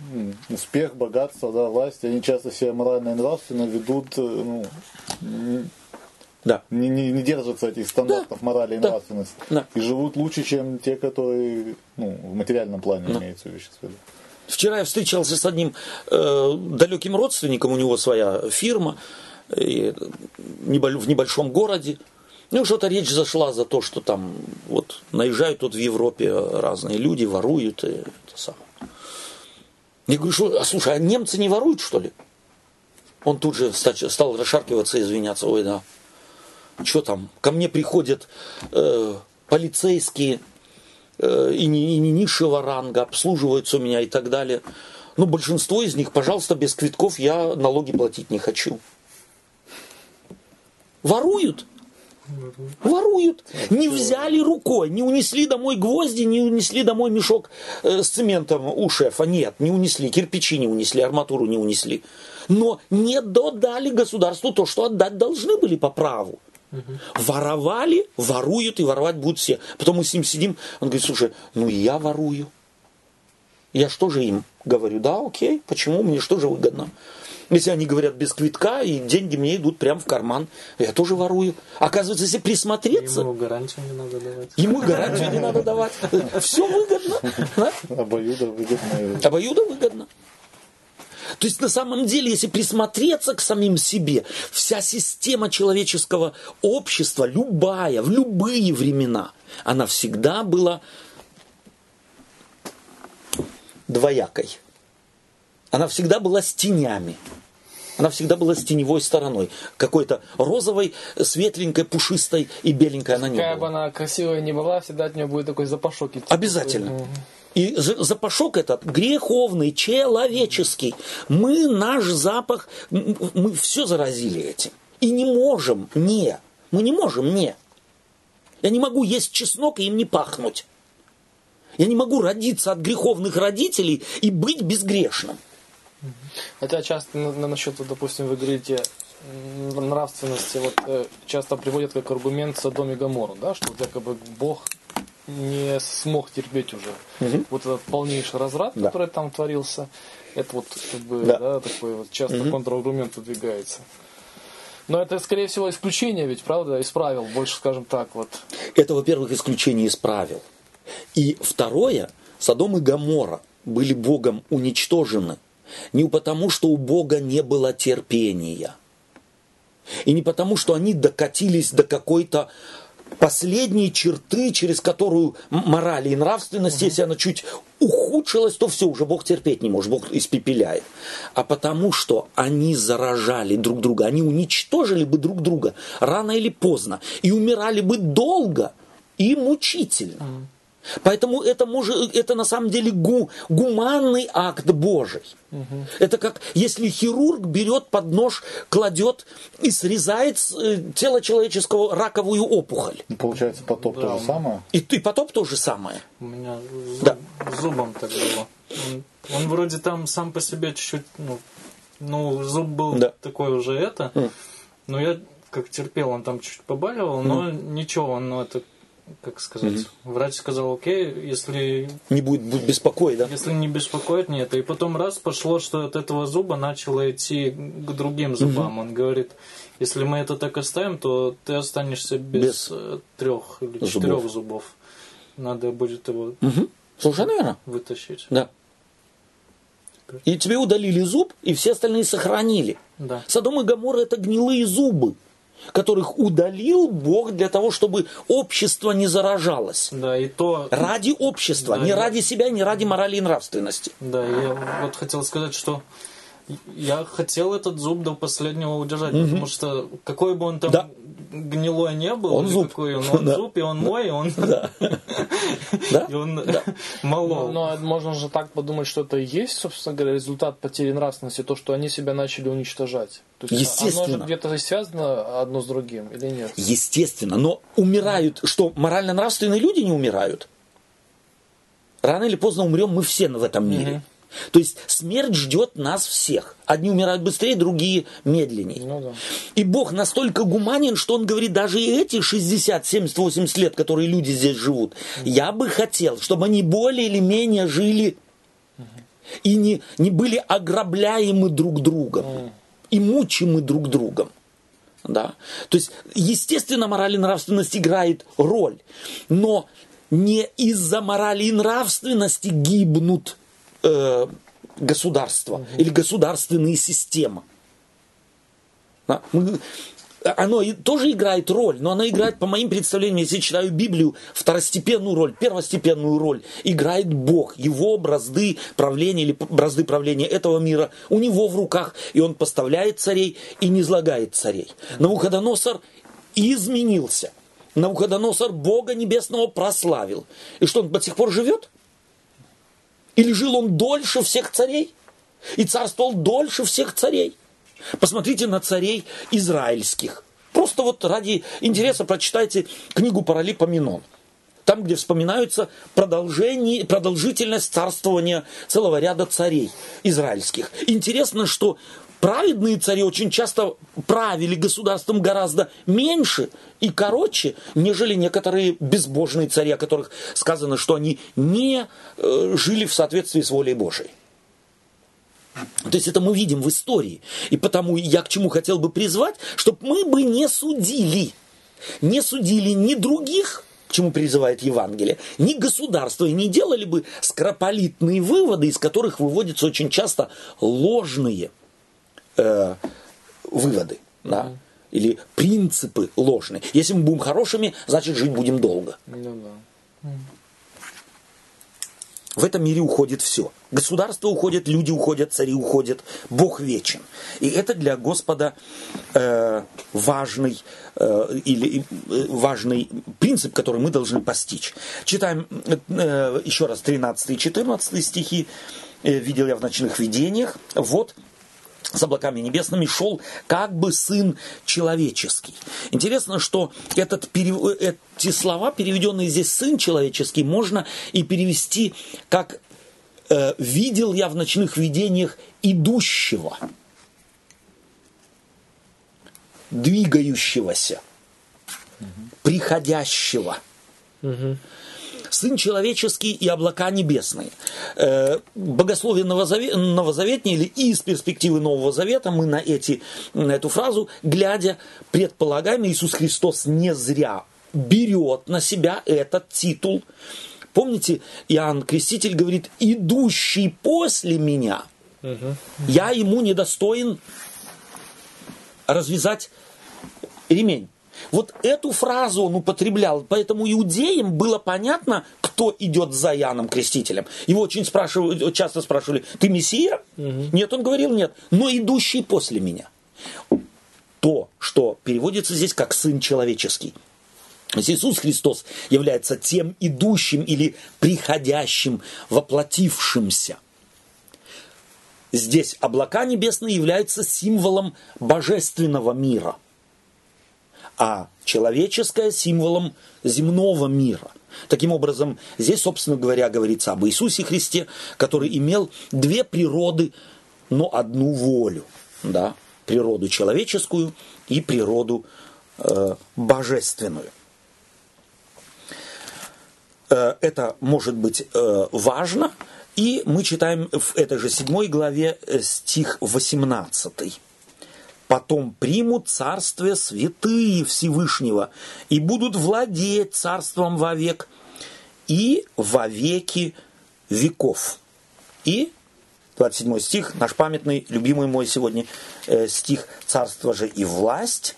успех, богатство, да, власть, они часто себя морально и нравственно ведут, э, ну, да. не, не, не держатся этих стандартов да. морали и да. нравственности. Да. И живут лучше, чем те, которые ну, в материальном плане да. имеются вещи. Вчера я встречался с одним э, далеким родственником, у него своя фирма э, в небольшом городе. Ну, что-то речь зашла за то, что там вот наезжают тут в Европе разные люди, воруют и это самое. Я говорю, что, а слушай, а немцы не воруют, что ли? Он тут же стал расшаркиваться и извиняться. Ой, да. Что там? Ко мне приходят э, полицейские э, и, не, и не низшего ранга, обслуживаются у меня и так далее. Но большинство из них, пожалуйста, без квитков я налоги платить не хочу. Воруют. Воруют. Не взяли рукой, не унесли домой гвозди, не унесли домой мешок э, с цементом у шефа. Нет, не унесли. Кирпичи не унесли, арматуру не унесли. Но не додали государству то, что отдать должны были по праву. Угу. Воровали, воруют и воровать будут все. Потом мы с ним сидим, он говорит, слушай, ну я ворую. Я что же им говорю? Да, окей, почему? Мне что же выгодно? Если они говорят без квитка, и деньги мне идут прямо в карман, я тоже ворую. Оказывается, если присмотреться... Ему гарантию не надо давать. Ему гарантию не надо давать. Все выгодно. Обоюдо выгодно. Обоюдо выгодно. То есть на самом деле, если присмотреться к самим себе, вся система человеческого общества, любая, в любые времена, она всегда была двоякой. Она всегда была с тенями. Она всегда была с теневой стороной. Какой-то розовой, светленькой, пушистой и беленькой она не Какая была. бы она красивая не была, всегда от нее будет такой запашок идти. Обязательно. И запашок этот греховный, человеческий. Мы наш запах, мы все заразили этим. И не можем, не. Мы не можем, не. Я не могу есть чеснок и им не пахнуть. Я не могу родиться от греховных родителей и быть безгрешным. Хотя часто на, насчет, допустим, вы говорите нравственности, вот э, часто приводят как аргумент Содом и Гоморру, да, что якобы Бог не смог терпеть уже угу. вот этот полнейший разврат, да. который там творился. Это вот как бы да. Да, такой вот часто угу. контраргумент выдвигается. Но это, скорее всего, исключение ведь, правда, из правил, больше, скажем так, вот. Это, во-первых, исключение из правил. И второе, Содом и Гоморра были Богом уничтожены не потому, что у Бога не было терпения. И не потому, что они докатились до какой-то последние черты, через которую мораль и нравственность, угу. если она чуть ухудшилась, то все, уже Бог терпеть не может, Бог испепеляет. А потому что они заражали друг друга, они уничтожили бы друг друга рано или поздно и умирали бы долго и мучительно. Угу. Поэтому это, может, это на самом деле гу, гуманный акт Божий. Угу. Это как если хирург берет под нож, кладет и срезает э, тело человеческого раковую опухоль. Ну, получается, потоп да. то же самое? И, и потоп то же самое. У меня зуб, да. зубом так было. Он, он вроде там сам по себе чуть-чуть, ну, ну зуб был да. такой уже это, mm. но я как терпел, он там чуть побаливал, но mm. ничего, он ну, это как сказать, mm врач сказал, окей, если... Не будет, будет беспокоить, да? Если не беспокоит, нет. И потом раз пошло, что от этого зуба начало идти к другим зубам. mm Он говорит, если мы это так оставим, то ты останешься без, без э, трех или зубов. четырех зубов. Надо будет его угу. Совершенно верно. вытащить. Да. И тебе удалили зуб, и все остальные сохранили. Да. Содом и Гамора это гнилые зубы которых удалил Бог для того, чтобы общество не заражалось. Да, и то... Ради общества, да, не я... ради себя, не ради морали и нравственности. Да, я вот хотел сказать, что я хотел этот зуб до последнего удержать, угу. потому что какой бы он там да. гнилой не был, он зуб. Какой он, он да. зуб, и он мой, и он, да. и он мало. Но, можно же так подумать, что это и есть, собственно говоря, результат потери нравственности, то, что они себя начали уничтожать. То есть Естественно. Оно же где-то связано одно с другим или нет? Естественно, но умирают, что морально-нравственные люди не умирают. Рано или поздно умрем мы все в этом мире. Угу. То есть смерть ждет нас всех. Одни умирают быстрее, другие медленнее. Ну, да. И Бог настолько гуманен, что Он говорит, даже и эти 60, 70, 80 лет, которые люди здесь живут, mm я бы хотел, чтобы они более или менее жили mm и не, не были ограбляемы друг другом mm и мучимы друг другом. Да? То есть, естественно, мораль и нравственность играет роль, но не из-за морали и нравственности гибнут э, государства угу. или государственные системы. Да? Мы, оно тоже играет роль, но оно играет, по моим представлениям, если я читаю Библию, второстепенную роль, первостепенную роль играет Бог, его бразды правления или бразды правления этого мира у него в руках, и он поставляет царей и не излагает царей. Навуходоносор изменился. Навуходоносор Бога Небесного прославил. И что, он до сих пор живет? Или жил он дольше всех царей? И царствовал дольше всех царей? Посмотрите на царей израильских. Просто вот ради интереса прочитайте книгу Паралипоменон. Там, где вспоминаются продолжение, продолжительность царствования целого ряда царей израильских. Интересно, что праведные цари очень часто правили государством гораздо меньше и короче, нежели некоторые безбожные цари, о которых сказано, что они не э, жили в соответствии с волей Божией. То есть это мы видим в истории. И потому я к чему хотел бы призвать, чтобы мы бы не судили. Не судили ни других, к чему призывает Евангелие, ни государство, и не делали бы скрополитные выводы, из которых выводятся очень часто ложные э, выводы, да, или принципы ложные. Если мы будем хорошими, значит жить будем долго. Да. В этом мире уходит все. Государство уходит, люди уходят, цари уходят, Бог вечен. И это для Господа э, важный, э, или, э, важный принцип, который мы должны постичь. Читаем э, еще раз 13 и 14 стихи. Э, видел я в ночных видениях. Вот с облаками небесными шел как бы сын человеческий. Интересно, что этот, эти слова, переведенные здесь сын человеческий, можно и перевести как э, видел я в ночных видениях идущего, двигающегося, угу. приходящего. Угу. Сын человеческий и облака небесные. Э, богословие Новозавет, Новозаветнее или из перспективы Нового Завета мы на, эти, на эту фразу, глядя, предполагаем, Иисус Христос не зря берет на себя этот титул. Помните, Иоанн Креститель говорит, идущий после меня, я ему недостоин развязать ремень. Вот эту фразу он употреблял, поэтому иудеям было понятно, кто идет за Яном Крестителем. Его очень спрашивали, часто спрашивали, ты Мессия? Угу. Нет, он говорил нет, но идущий после меня. То, что переводится здесь как сын человеческий. Иисус Христос является тем идущим или приходящим, воплотившимся. Здесь облака небесные являются символом божественного мира – а человеческое символом земного мира. Таким образом, здесь, собственно говоря, говорится об Иисусе Христе, который имел две природы, но одну волю. Да? Природу человеческую и природу э, божественную. Э, это может быть э, важно, и мы читаем в этой же седьмой главе э, стих 18 потом примут царствие святые Всевышнего и будут владеть царством вовек и во веки веков. И 27 стих, наш памятный, любимый мой сегодня э, стих, царство же и власть,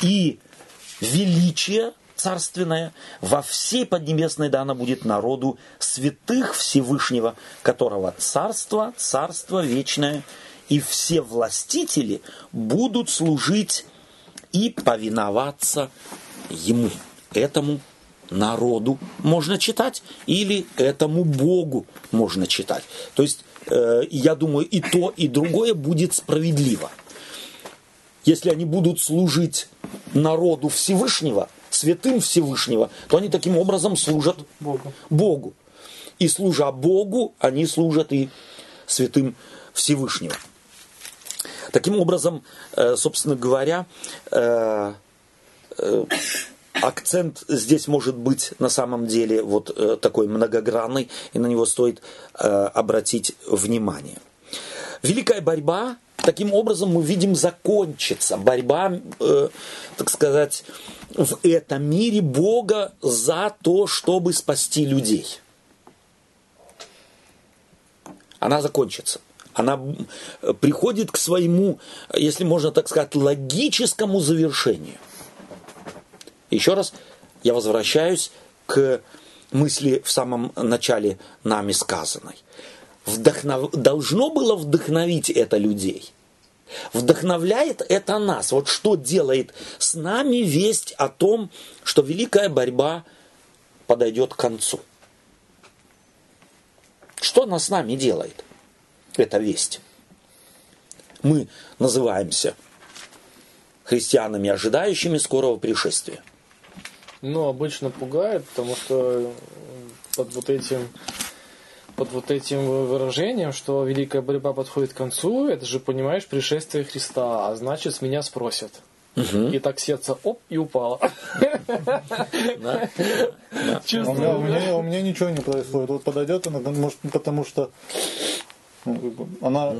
и величие царственное во всей Поднебесной дано будет народу святых Всевышнего, которого царство, царство вечное – и все властители будут служить и повиноваться ему, этому народу можно читать, или этому Богу можно читать. То есть, э, я думаю, и то, и другое будет справедливо. Если они будут служить народу Всевышнего, святым Всевышнего, то они таким образом служат Богу. Богу. И служа Богу, они служат и святым Всевышнего. Таким образом, э, собственно говоря, э, э, акцент здесь может быть на самом деле вот такой многогранный, и на него стоит обратить внимание. Великая борьба, таким образом мы видим, закончится. Борьба, так сказать, в этом мире Бога за то, чтобы спасти людей. Она закончится она приходит к своему, если можно так сказать, логическому завершению. Еще раз я возвращаюсь к мысли в самом начале нами сказанной. Вдохнов... Должно было вдохновить это людей. Вдохновляет это нас. Вот что делает с нами весть о том, что великая борьба подойдет к концу. Что она с нами делает? Эта весть. Мы называемся христианами, ожидающими скорого пришествия. Ну, обычно пугает, потому что под вот этим под вот этим выражением, что великая борьба подходит к концу, это же, понимаешь, пришествие Христа, а значит, с меня спросят. Угу. И так сердце оп и упало. У меня ничего не происходит. Вот подойдет она, может, потому что ну, она,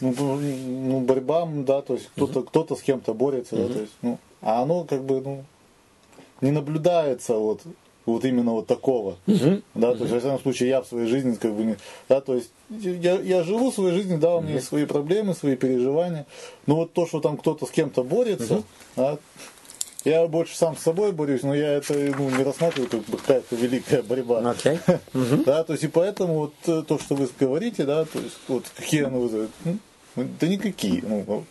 ну, ну, борьба, да, то есть кто-то кто-то с кем-то борется, да, то есть, ну, а оно как бы, ну, не наблюдается вот вот именно вот такого. Uh-huh. Да, uh-huh. то есть, в любом случае, я в своей жизни, как бы, не, да, то есть, я, я живу своей жизнью, да, у меня uh-huh. есть свои проблемы, свои переживания, но вот то, что там кто-то с кем-то борется, uh-huh. да, я больше сам с собой борюсь, но я это ну, не рассматриваю как бы какая-то великая борьба. Okay. Uh-huh. Да, то есть и поэтому вот э, то, что вы говорите, да, то есть вот какие оно вызывает, ну, да никакие, ну, ну,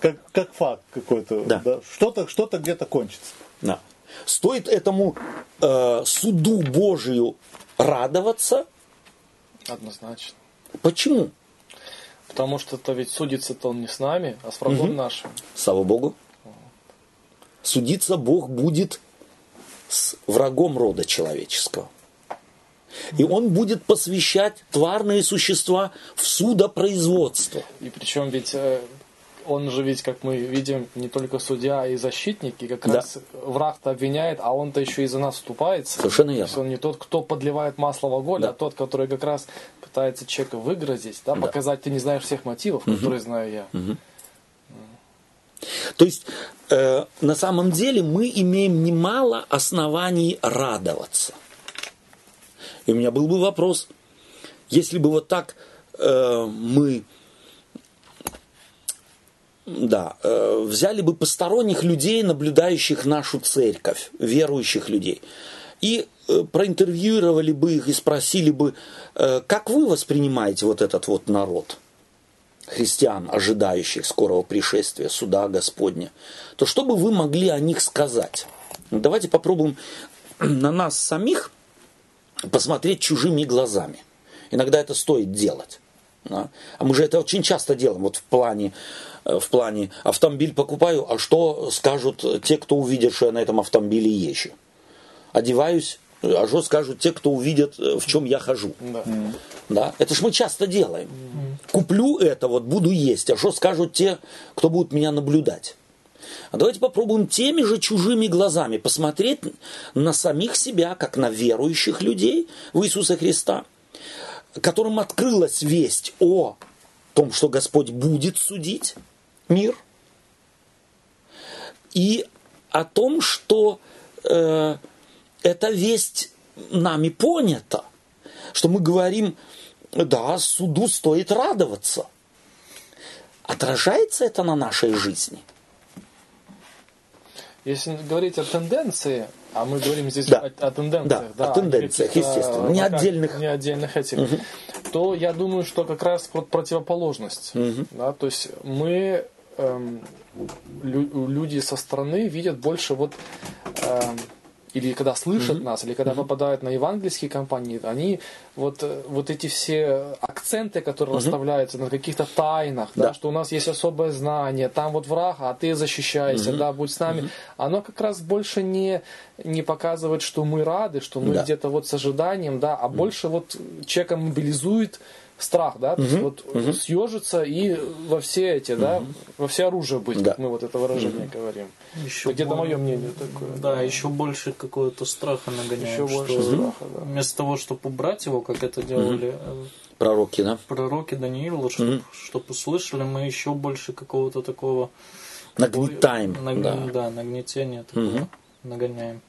как, как факт какой-то, да. да что-то, что-то где-то кончится. Да. Стоит этому э, суду Божию радоваться? Однозначно. Почему? Потому что это ведь судится-то он не с нами, а с врагом угу. нашим. Слава Богу судиться Бог будет с врагом рода человеческого. И он будет посвящать тварные существа в судопроизводство. И причем ведь э, он же ведь, как мы видим, не только судья, а и защитник, и как да. раз враг-то обвиняет, а он-то еще и за нас вступается. Совершенно верно. То есть он не тот, кто подливает масло в огонь, да. а тот, который как раз пытается человека выгрозить, да, да. показать, ты не знаешь всех мотивов, угу. которые знаю я. Угу. То есть э, на самом деле мы имеем немало оснований радоваться. И у меня был бы вопрос, если бы вот так э, мы да, э, взяли бы посторонних людей, наблюдающих нашу церковь, верующих людей, и э, проинтервьюировали бы их и спросили бы, э, как вы воспринимаете вот этот вот народ христиан, ожидающих скорого пришествия, суда Господня, то что бы вы могли о них сказать? Давайте попробуем на нас самих посмотреть чужими глазами. Иногда это стоит делать. А мы же это очень часто делаем. Вот в плане Э, в плане автомобиль покупаю, а что скажут те, кто увидят, что я на этом автомобиле езжу? Одеваюсь, а что скажут те, кто увидят, э, в чем я хожу? Да. да? Это ж мы часто делаем. Куплю это, вот буду есть, а что скажут те, кто будет меня наблюдать? А давайте попробуем теми же чужими глазами посмотреть на самих себя, как на верующих людей в Иисуса Христа, которым открылась весть о том, что Господь будет судить, мир, и о том, что э, эта весть нами понята, что мы говорим, да, суду стоит радоваться. Отражается это на нашей жизни? Если говорить о тенденции, а мы говорим здесь да. о, о тенденциях, да, да, о тенденциях, естественно, не отдельных, не отдельных этих, угу. то я думаю, что как раз противоположность, угу. да, то есть мы эм, лю- люди со стороны видят больше вот эм, или когда слышат mm-hmm. нас, или когда mm-hmm. попадают на евангельские компании, они вот, э, вот эти все акценты, которые mm-hmm. расставляются на каких-то тайнах, да. да, что у нас есть особое знание, там вот враг, а ты защищайся, mm-hmm. да, будь с нами, mm-hmm. оно как раз больше не, не показывает, что мы рады, что мы да. где-то вот с ожиданием, да, а mm-hmm. больше вот человека мобилизует страх, да, то есть вот угу. съежиться и во все эти, угу. да, во все оружие быть, да. как мы вот это выражение угу. говорим. Еще Где-то мое мнение такое. Да, да, еще больше какого-то страха нагоняем. Еще больше страха, да. Вместо того, чтобы убрать его, как это делали угу. пророки, да? Пророки Даниила, чтобы, угу. чтобы услышали, мы еще больше какого-то такого нагнетаем, наг... да. да, нагнетения такого угу. нагоняем.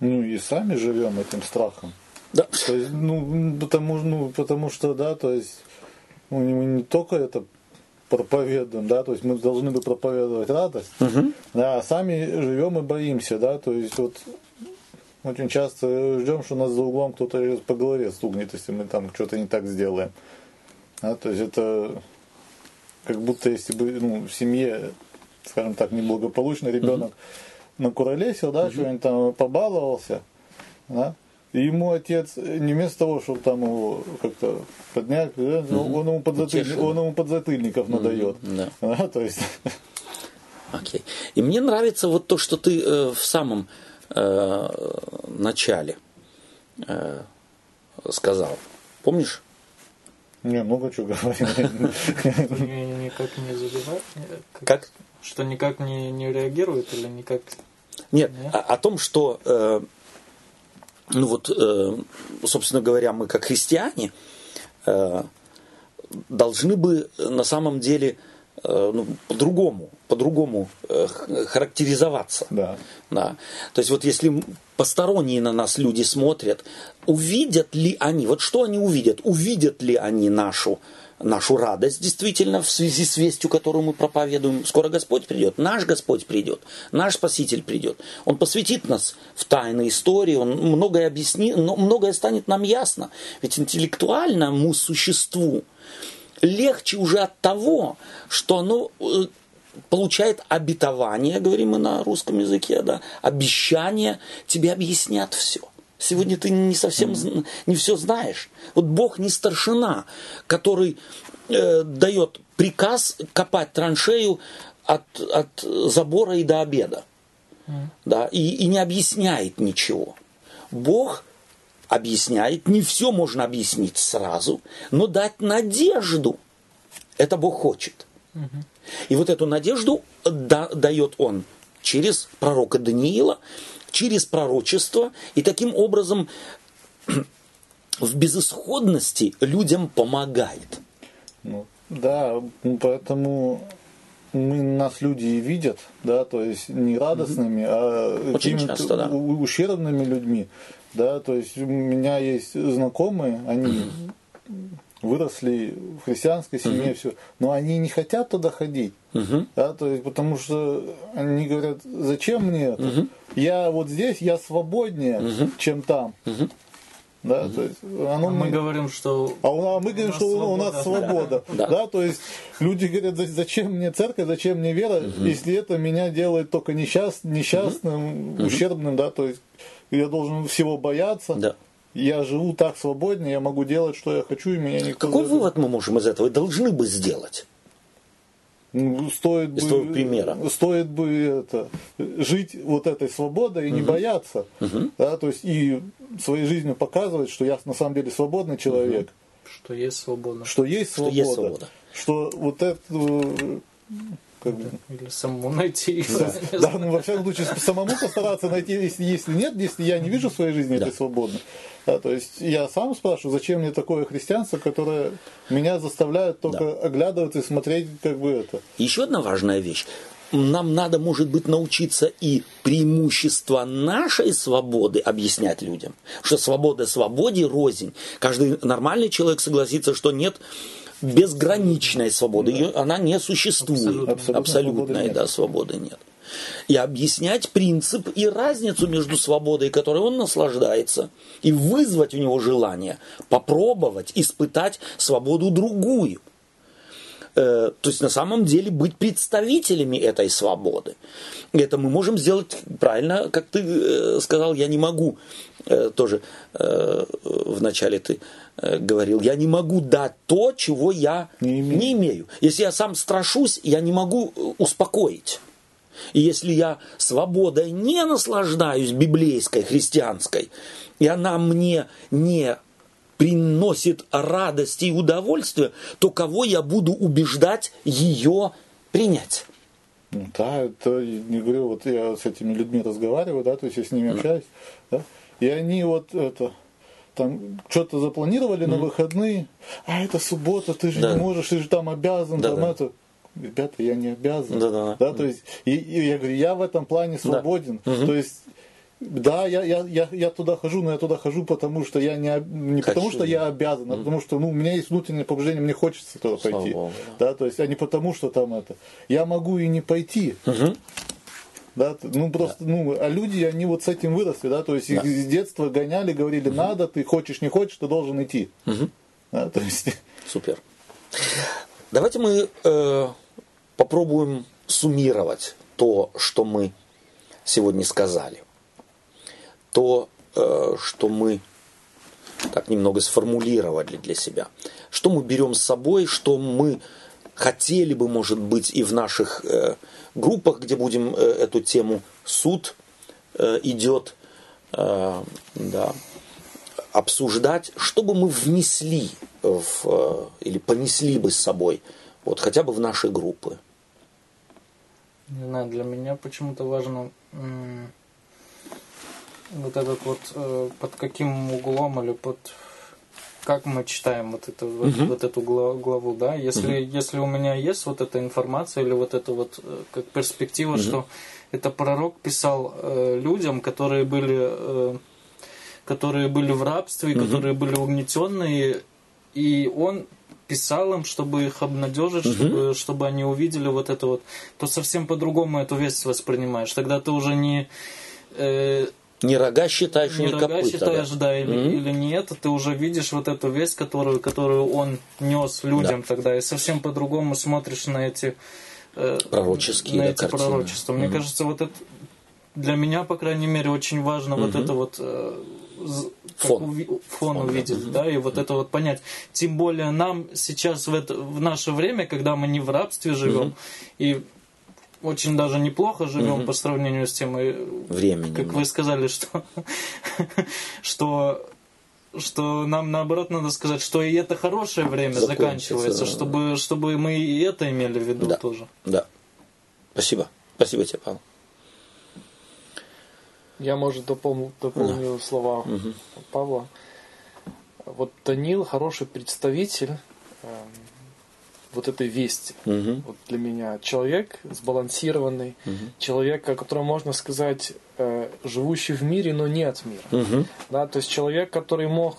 Ну и сами живем этим страхом. Да. То есть, ну, потому, ну, потому что, да, то есть, ну, мы не только это проповедуем, да, то есть мы должны бы проповедовать радость, угу. да, а сами живем и боимся, да, то есть вот очень часто ждем, что нас за углом кто-то по голове стукнет, если мы там что-то не так сделаем. Да, то есть это как будто если бы ну, в семье, скажем так, неблагополучно ребенок угу. накуролесил, да, угу. что-нибудь там побаловался, да, и ему отец, не вместо того, чтобы там его как-то поднять, да, угу. он, ему подзатыльник, он ему подзатыльников угу. надает. Да. А, то есть... Окей. И мне нравится вот то, что ты э, в самом э, начале э, сказал. Помнишь? Не, много чего говорил. Никак не задевает? Как? Что никак не, не реагирует или никак... Нет, О, о том, что э, ну вот, э, собственно говоря, мы как христиане э, должны бы на самом деле э, ну, по-другому, по-другому характеризоваться. Да. Да. То есть вот если посторонние на нас люди смотрят, увидят ли они, вот что они увидят, увидят ли они нашу нашу радость действительно в связи с вестью, которую мы проповедуем. Скоро Господь придет, наш Господь придет, наш Спаситель придет. Он посвятит нас в тайны истории, Он многое объяснит, но многое станет нам ясно. Ведь интеллектуальному существу легче уже от того, что оно э, получает обетование, говорим мы на русском языке, да, обещание, тебе объяснят все. Сегодня ты не совсем не все знаешь. Вот Бог не старшина, который э, дает приказ копать траншею от, от забора и до обеда. Да, и, и не объясняет ничего. Бог объясняет, не все можно объяснить сразу, но дать надежду. Это Бог хочет. И вот эту надежду да, дает Он через пророка Даниила, через пророчество, и таким образом в безысходности людям помогает. Ну, да, поэтому мы, нас люди и видят, да, то есть не радостными, а какими-то да. ущербными людьми. Да, то есть у меня есть знакомые, они выросли в христианской семье, Мгм. все, но они не хотят туда ходить. Мгм. Да, то есть, потому что они говорят, зачем мне это? Мгм. Я вот здесь, я свободнее, Мгм. чем там. Мгм. Да, то есть, оно А мы мне- говорим, что а у- а мы говорим, нас что у нас свобода. Да. Да. то есть люди говорят, «За- зачем мне церковь, зачем мне вера, если это меня делает только несчаст, несчастным, ущербным, да, то есть я должен всего бояться. Да. Я живу так свободно, я могу делать, что я хочу, и меня никто... Какой вывод мы можем из этого? Должны бы сделать. Ну, Стоит Из бы, твоего примера. стоит бы это, жить вот этой свободой и не бояться. Да, то есть и своей жизнью показывать, что я на самом деле свободный человек, что есть свобода. что есть Что свобода. есть свобода. Что вот это как бы, Или самому найти ее. да, да, ну, во всяком случае, самому постараться найти, если, если нет, если я не вижу в своей жизни этой Да. свободы. Да, то есть я сам спрашиваю, зачем мне такое христианство, которое меня заставляет только оглядываться и смотреть, как бы это. Еще одна важная вещь. Нам надо, может быть, научиться и преимущества нашей свободы объяснять людям. Что свобода свободе рознь. Каждый нормальный человек согласится, что нет безграничной свободы. Ее- она не существует. Абсолютно Абсолютной, свободы нет. да, свободы нет. И объяснять принцип и разницу между свободой, которой он наслаждается, и вызвать у него желание попробовать, испытать свободу другую. Э, то есть на самом деле быть представителями этой свободы. Это мы можем сделать правильно, как ты э, сказал, я не могу, э, тоже э, вначале ты говорил, я не могу дать то, чего я Не имею. не имею. Если я сам страшусь, я не могу успокоить. И если я свободой не наслаждаюсь библейской, христианской, и она мне не приносит радости и удовольствие, то кого я буду убеждать ее принять? Ну да, это не говорю, вот я с этими людьми разговариваю, да, то есть я с ними общаюсь, да, и они вот это там что-то запланировали на выходные, а это суббота, ты же Да. не можешь, ты же там обязан, Да, там да. это. Ребята, я не обязан. Да-да-да. то есть, и, и я говорю, я в этом плане свободен. Мгм. То есть, да, я, я, я, я туда хожу, но я туда хожу, потому что я не, не потому, что я обязан, а потому что ну, у меня есть внутреннее побуждение, мне хочется туда Слава пойти. Богу, Да, то есть, а не потому, что там это. Я могу и не пойти. Мгм. Да, ну просто, ну, а люди, они вот с этим выросли, да, то есть их Да. с детства гоняли, говорили, надо, ты хочешь, не хочешь, ты должен идти. Мгм. Да, то есть, Супер. Давайте мы э, попробуем суммировать то, что мы сегодня сказали. То, э, что мы так немного сформулировали для себя. Что мы берем с собой, что мы хотели бы, может быть, и в наших э, группах, где будем э, эту тему суд идет, да, обсуждать, что бы мы внесли в, или понесли бы с собой, вот хотя бы в наши группы. Не знаю, для меня почему-то важно вот этот вот э, под каким углом или под как мы читаем вот эту вот, Мгм. вот эту гла- главу, да? Если если у меня есть вот эта информация или вот эта вот э, как перспектива, что это пророк писал э, людям, которые были э, которые были в рабстве, и которые были угнетенные, и он писал им, чтобы их обнадежить, чтобы, чтобы они увидели вот это вот, то совсем по-другому эту весть воспринимаешь. Тогда ты уже не, э, Не рога считаешь, не не, рога копыта. считаешь, да. да, или, Мгм. или не это, ты уже видишь вот эту весть, которую, которую он нес людям тогда, и совсем по-другому смотришь на эти э, Пророческие, на да, эти картины. пророчества. Мне Мгм. кажется, вот это для меня, по крайней мере, очень важно вот это вот э, как Фон. фон, Фон, да. увидеть, да, и вот это вот понять. Тем более нам сейчас в, это, в наше время, когда мы не в рабстве живем, и очень даже неплохо живем по сравнению с тем, Временем, как да. вы сказали, что, что что нам наоборот надо сказать, что и это хорошее время заканчивается, чтобы, чтобы мы и это имели в виду Да. тоже. Да. Спасибо. Спасибо тебе, Павел. Я, может, дополню, дополню слова Павла. Вот Данил хороший представитель эм, вот этой вести. Мгм. Вот для меня человек сбалансированный, человек, о котором можно сказать, э, живущий в мире, но не от мира. Мгм. Да, то есть человек, который мог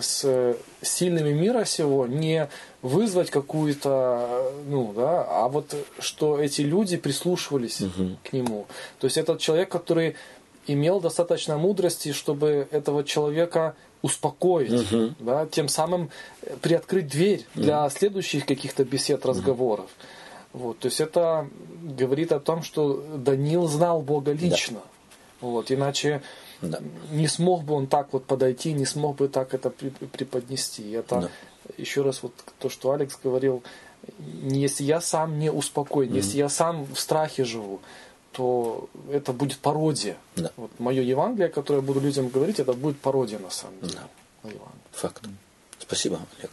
с сильными мира сего не вызвать какую-то, ну, да, а вот что эти люди прислушивались угу. к нему. То есть этот человек, который имел достаточно мудрости, чтобы этого человека успокоить, угу. да, тем самым приоткрыть дверь для угу. следующих каких-то бесед, разговоров. Угу. Вот, то есть это говорит о том, что Даниил знал Бога лично. Да. Вот, иначе да. не смог бы он так вот подойти, не смог бы так это преподнести. Это да. еще раз вот то, что Алекс говорил, если я сам не успокоен, mm если я сам в страхе живу, то это будет пародия. Да. Вот мое Евангелие, которое я буду людям говорить, это будет пародия на самом деле. Да. Факт. Спасибо, Олег.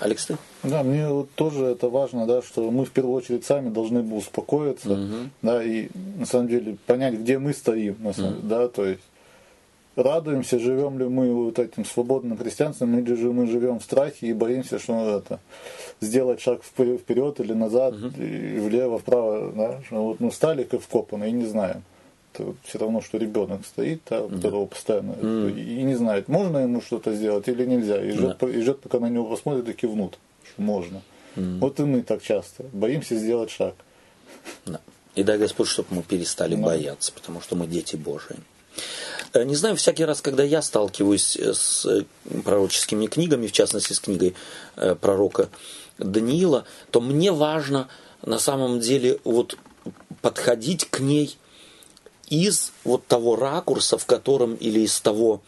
Алекс, ты? Да, мне вот тоже это важно, да, что мы в первую очередь сами должны бы успокоиться, угу. да, и на самом деле понять, где мы стоим, на самом, угу. да, то есть радуемся, живем ли мы вот этим свободным христианством, или же мы живем в страхе и боимся, что это сделать шаг вперед или назад, угу. и влево, вправо, да, что вот мы стали как вкопаны и не знаем. Это все равно, что ребенок стоит, да, которого постоянно mm. и не знает, можно ему что-то сделать или нельзя, и ждет, и ждет пока на него посмотрят и кивнут, что можно. Mm. Вот и мы так часто боимся сделать шаг. Да. И дай Господь, чтобы мы перестали да. бояться, потому что мы дети Божии. Э, не знаю, всякий раз, когда я сталкиваюсь э, с э, пророческими книгами, в частности с книгой пророка Даниила, то мне важно на самом деле вот подходить к ней из вот того ракурса, в котором или из того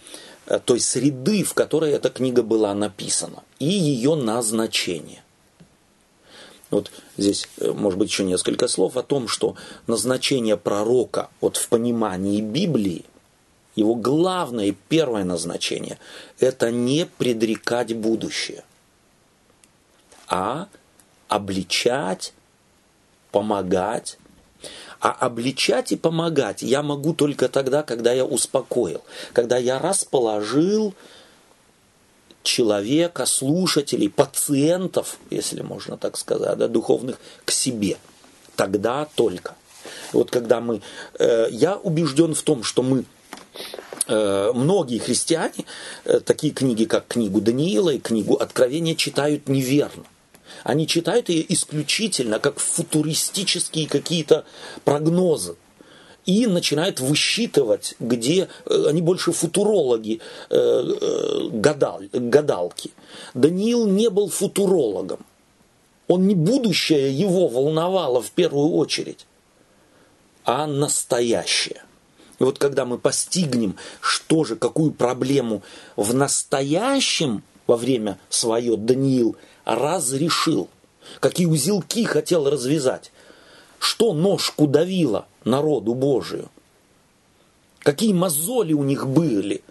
той среды, в которой эта книга была написана, и ее назначение. Вот здесь, может быть, еще несколько слов о том, что назначение пророка вот в понимании Библии его главное и первое назначение – это не предрекать будущее, а обличать, помогать. А обличать и помогать я могу только тогда, когда я успокоил, когда я расположил человека, слушателей, пациентов, если можно так сказать, да, духовных, к себе. Тогда только. Вот когда мы... Э, я убежден в том, что мы многие христиане э, такие книги, как книгу Даниила и книгу Откровения, читают неверно. Они читают ее исключительно как футуристические какие-то прогнозы и начинают высчитывать, где э, они больше футурологи, гадал, гадалки. Даниил не был футурологом. Он не будущее его волновало в первую очередь, а настоящее. И вот когда мы постигнем, что же, какую проблему в настоящем во время свое Даниил разрешил, какие узелки хотел развязать, что ножку давило народу Божию, какие мозоли у них были,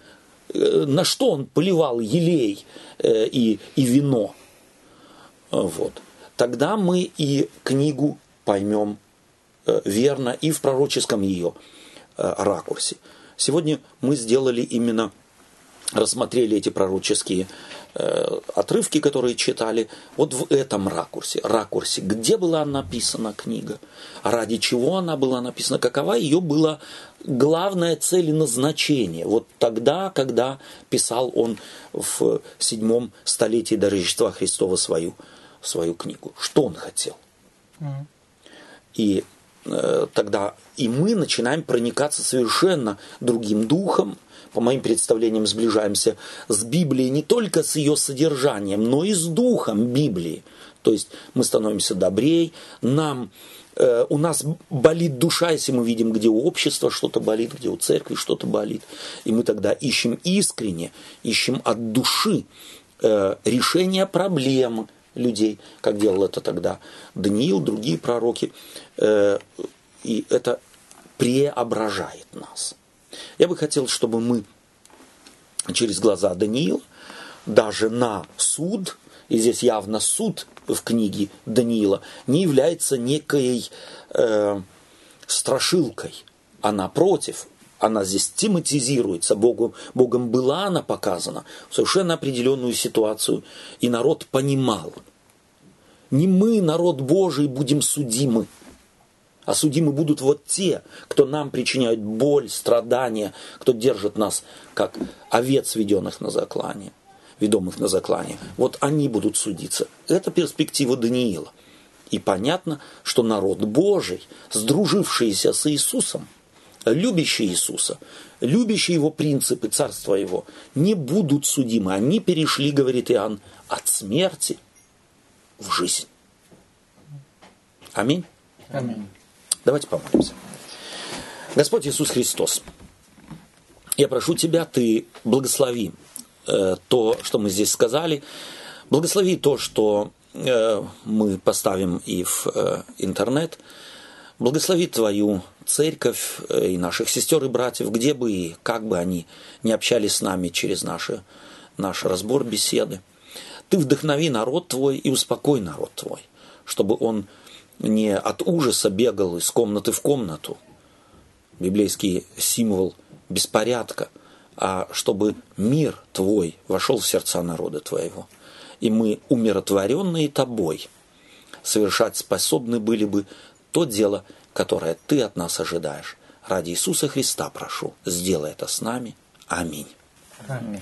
э, на что он поливал елей э, и, и вино. Вот. Тогда мы и книгу поймем э, верно и в пророческом ее ракурсе. Сегодня мы сделали именно, рассмотрели эти пророческие э, отрывки, которые читали, вот в этом ракурсе, ракурсе, где была написана книга, ради чего она была написана, какова ее была главная цель и назначение. Вот тогда, когда писал он в седьмом столетии до Рождества Христова свою, свою книгу. Что он хотел? Mm. И Э, тогда и мы начинаем проникаться совершенно другим духом, по моим представлениям, сближаемся с Библией не только с ее содержанием, но и с духом Библии. То есть мы становимся добрее, нам, э, у нас болит душа, если мы видим, где у общества что-то болит, где у церкви что-то болит. И мы тогда ищем искренне, ищем от души э, решение проблем, людей, как делал это тогда Даниил, другие пророки. Э, и это преображает нас. Я бы хотел, чтобы мы через глаза Даниила даже на суд, и здесь явно суд в книге Даниила, не является некой э, страшилкой, а напротив, она здесь тематизируется, Богу, Богом была она показана в совершенно определенную ситуацию, и народ понимал. Не мы, народ Божий, будем судимы, а судимы будут вот те, кто нам причиняют боль, страдания, кто держит нас, как овец, введенных на заклание. ведомых на заклание, вот они будут судиться. Это перспектива Даниила. И понятно, что народ Божий, сдружившийся с Иисусом, любящий Иисуса, любящие его принципы, царства его, не будут судимы. Они перешли, говорит Иоанн, от смерти в жизнь. Аминь. Аминь. Давайте помолимся. Господь Иисус Христос, я прошу Тебя, Ты благослови э, то, что мы здесь сказали, благослови то, что э, мы поставим и в э, интернет, благослови Твою церковь э, и наших сестер и братьев, где бы и как бы они не общались с нами через наши, наш разбор беседы. Ты вдохнови народ Твой и успокой народ Твой, чтобы он не от ужаса бегал из комнаты в комнату, библейский символ беспорядка, а чтобы мир Твой вошел в сердца народа Твоего. И мы, умиротворенные Тобой, совершать способны были бы то дело, которое Ты от нас ожидаешь. Ради Иисуса Христа прошу, сделай это с нами. Аминь. Аминь.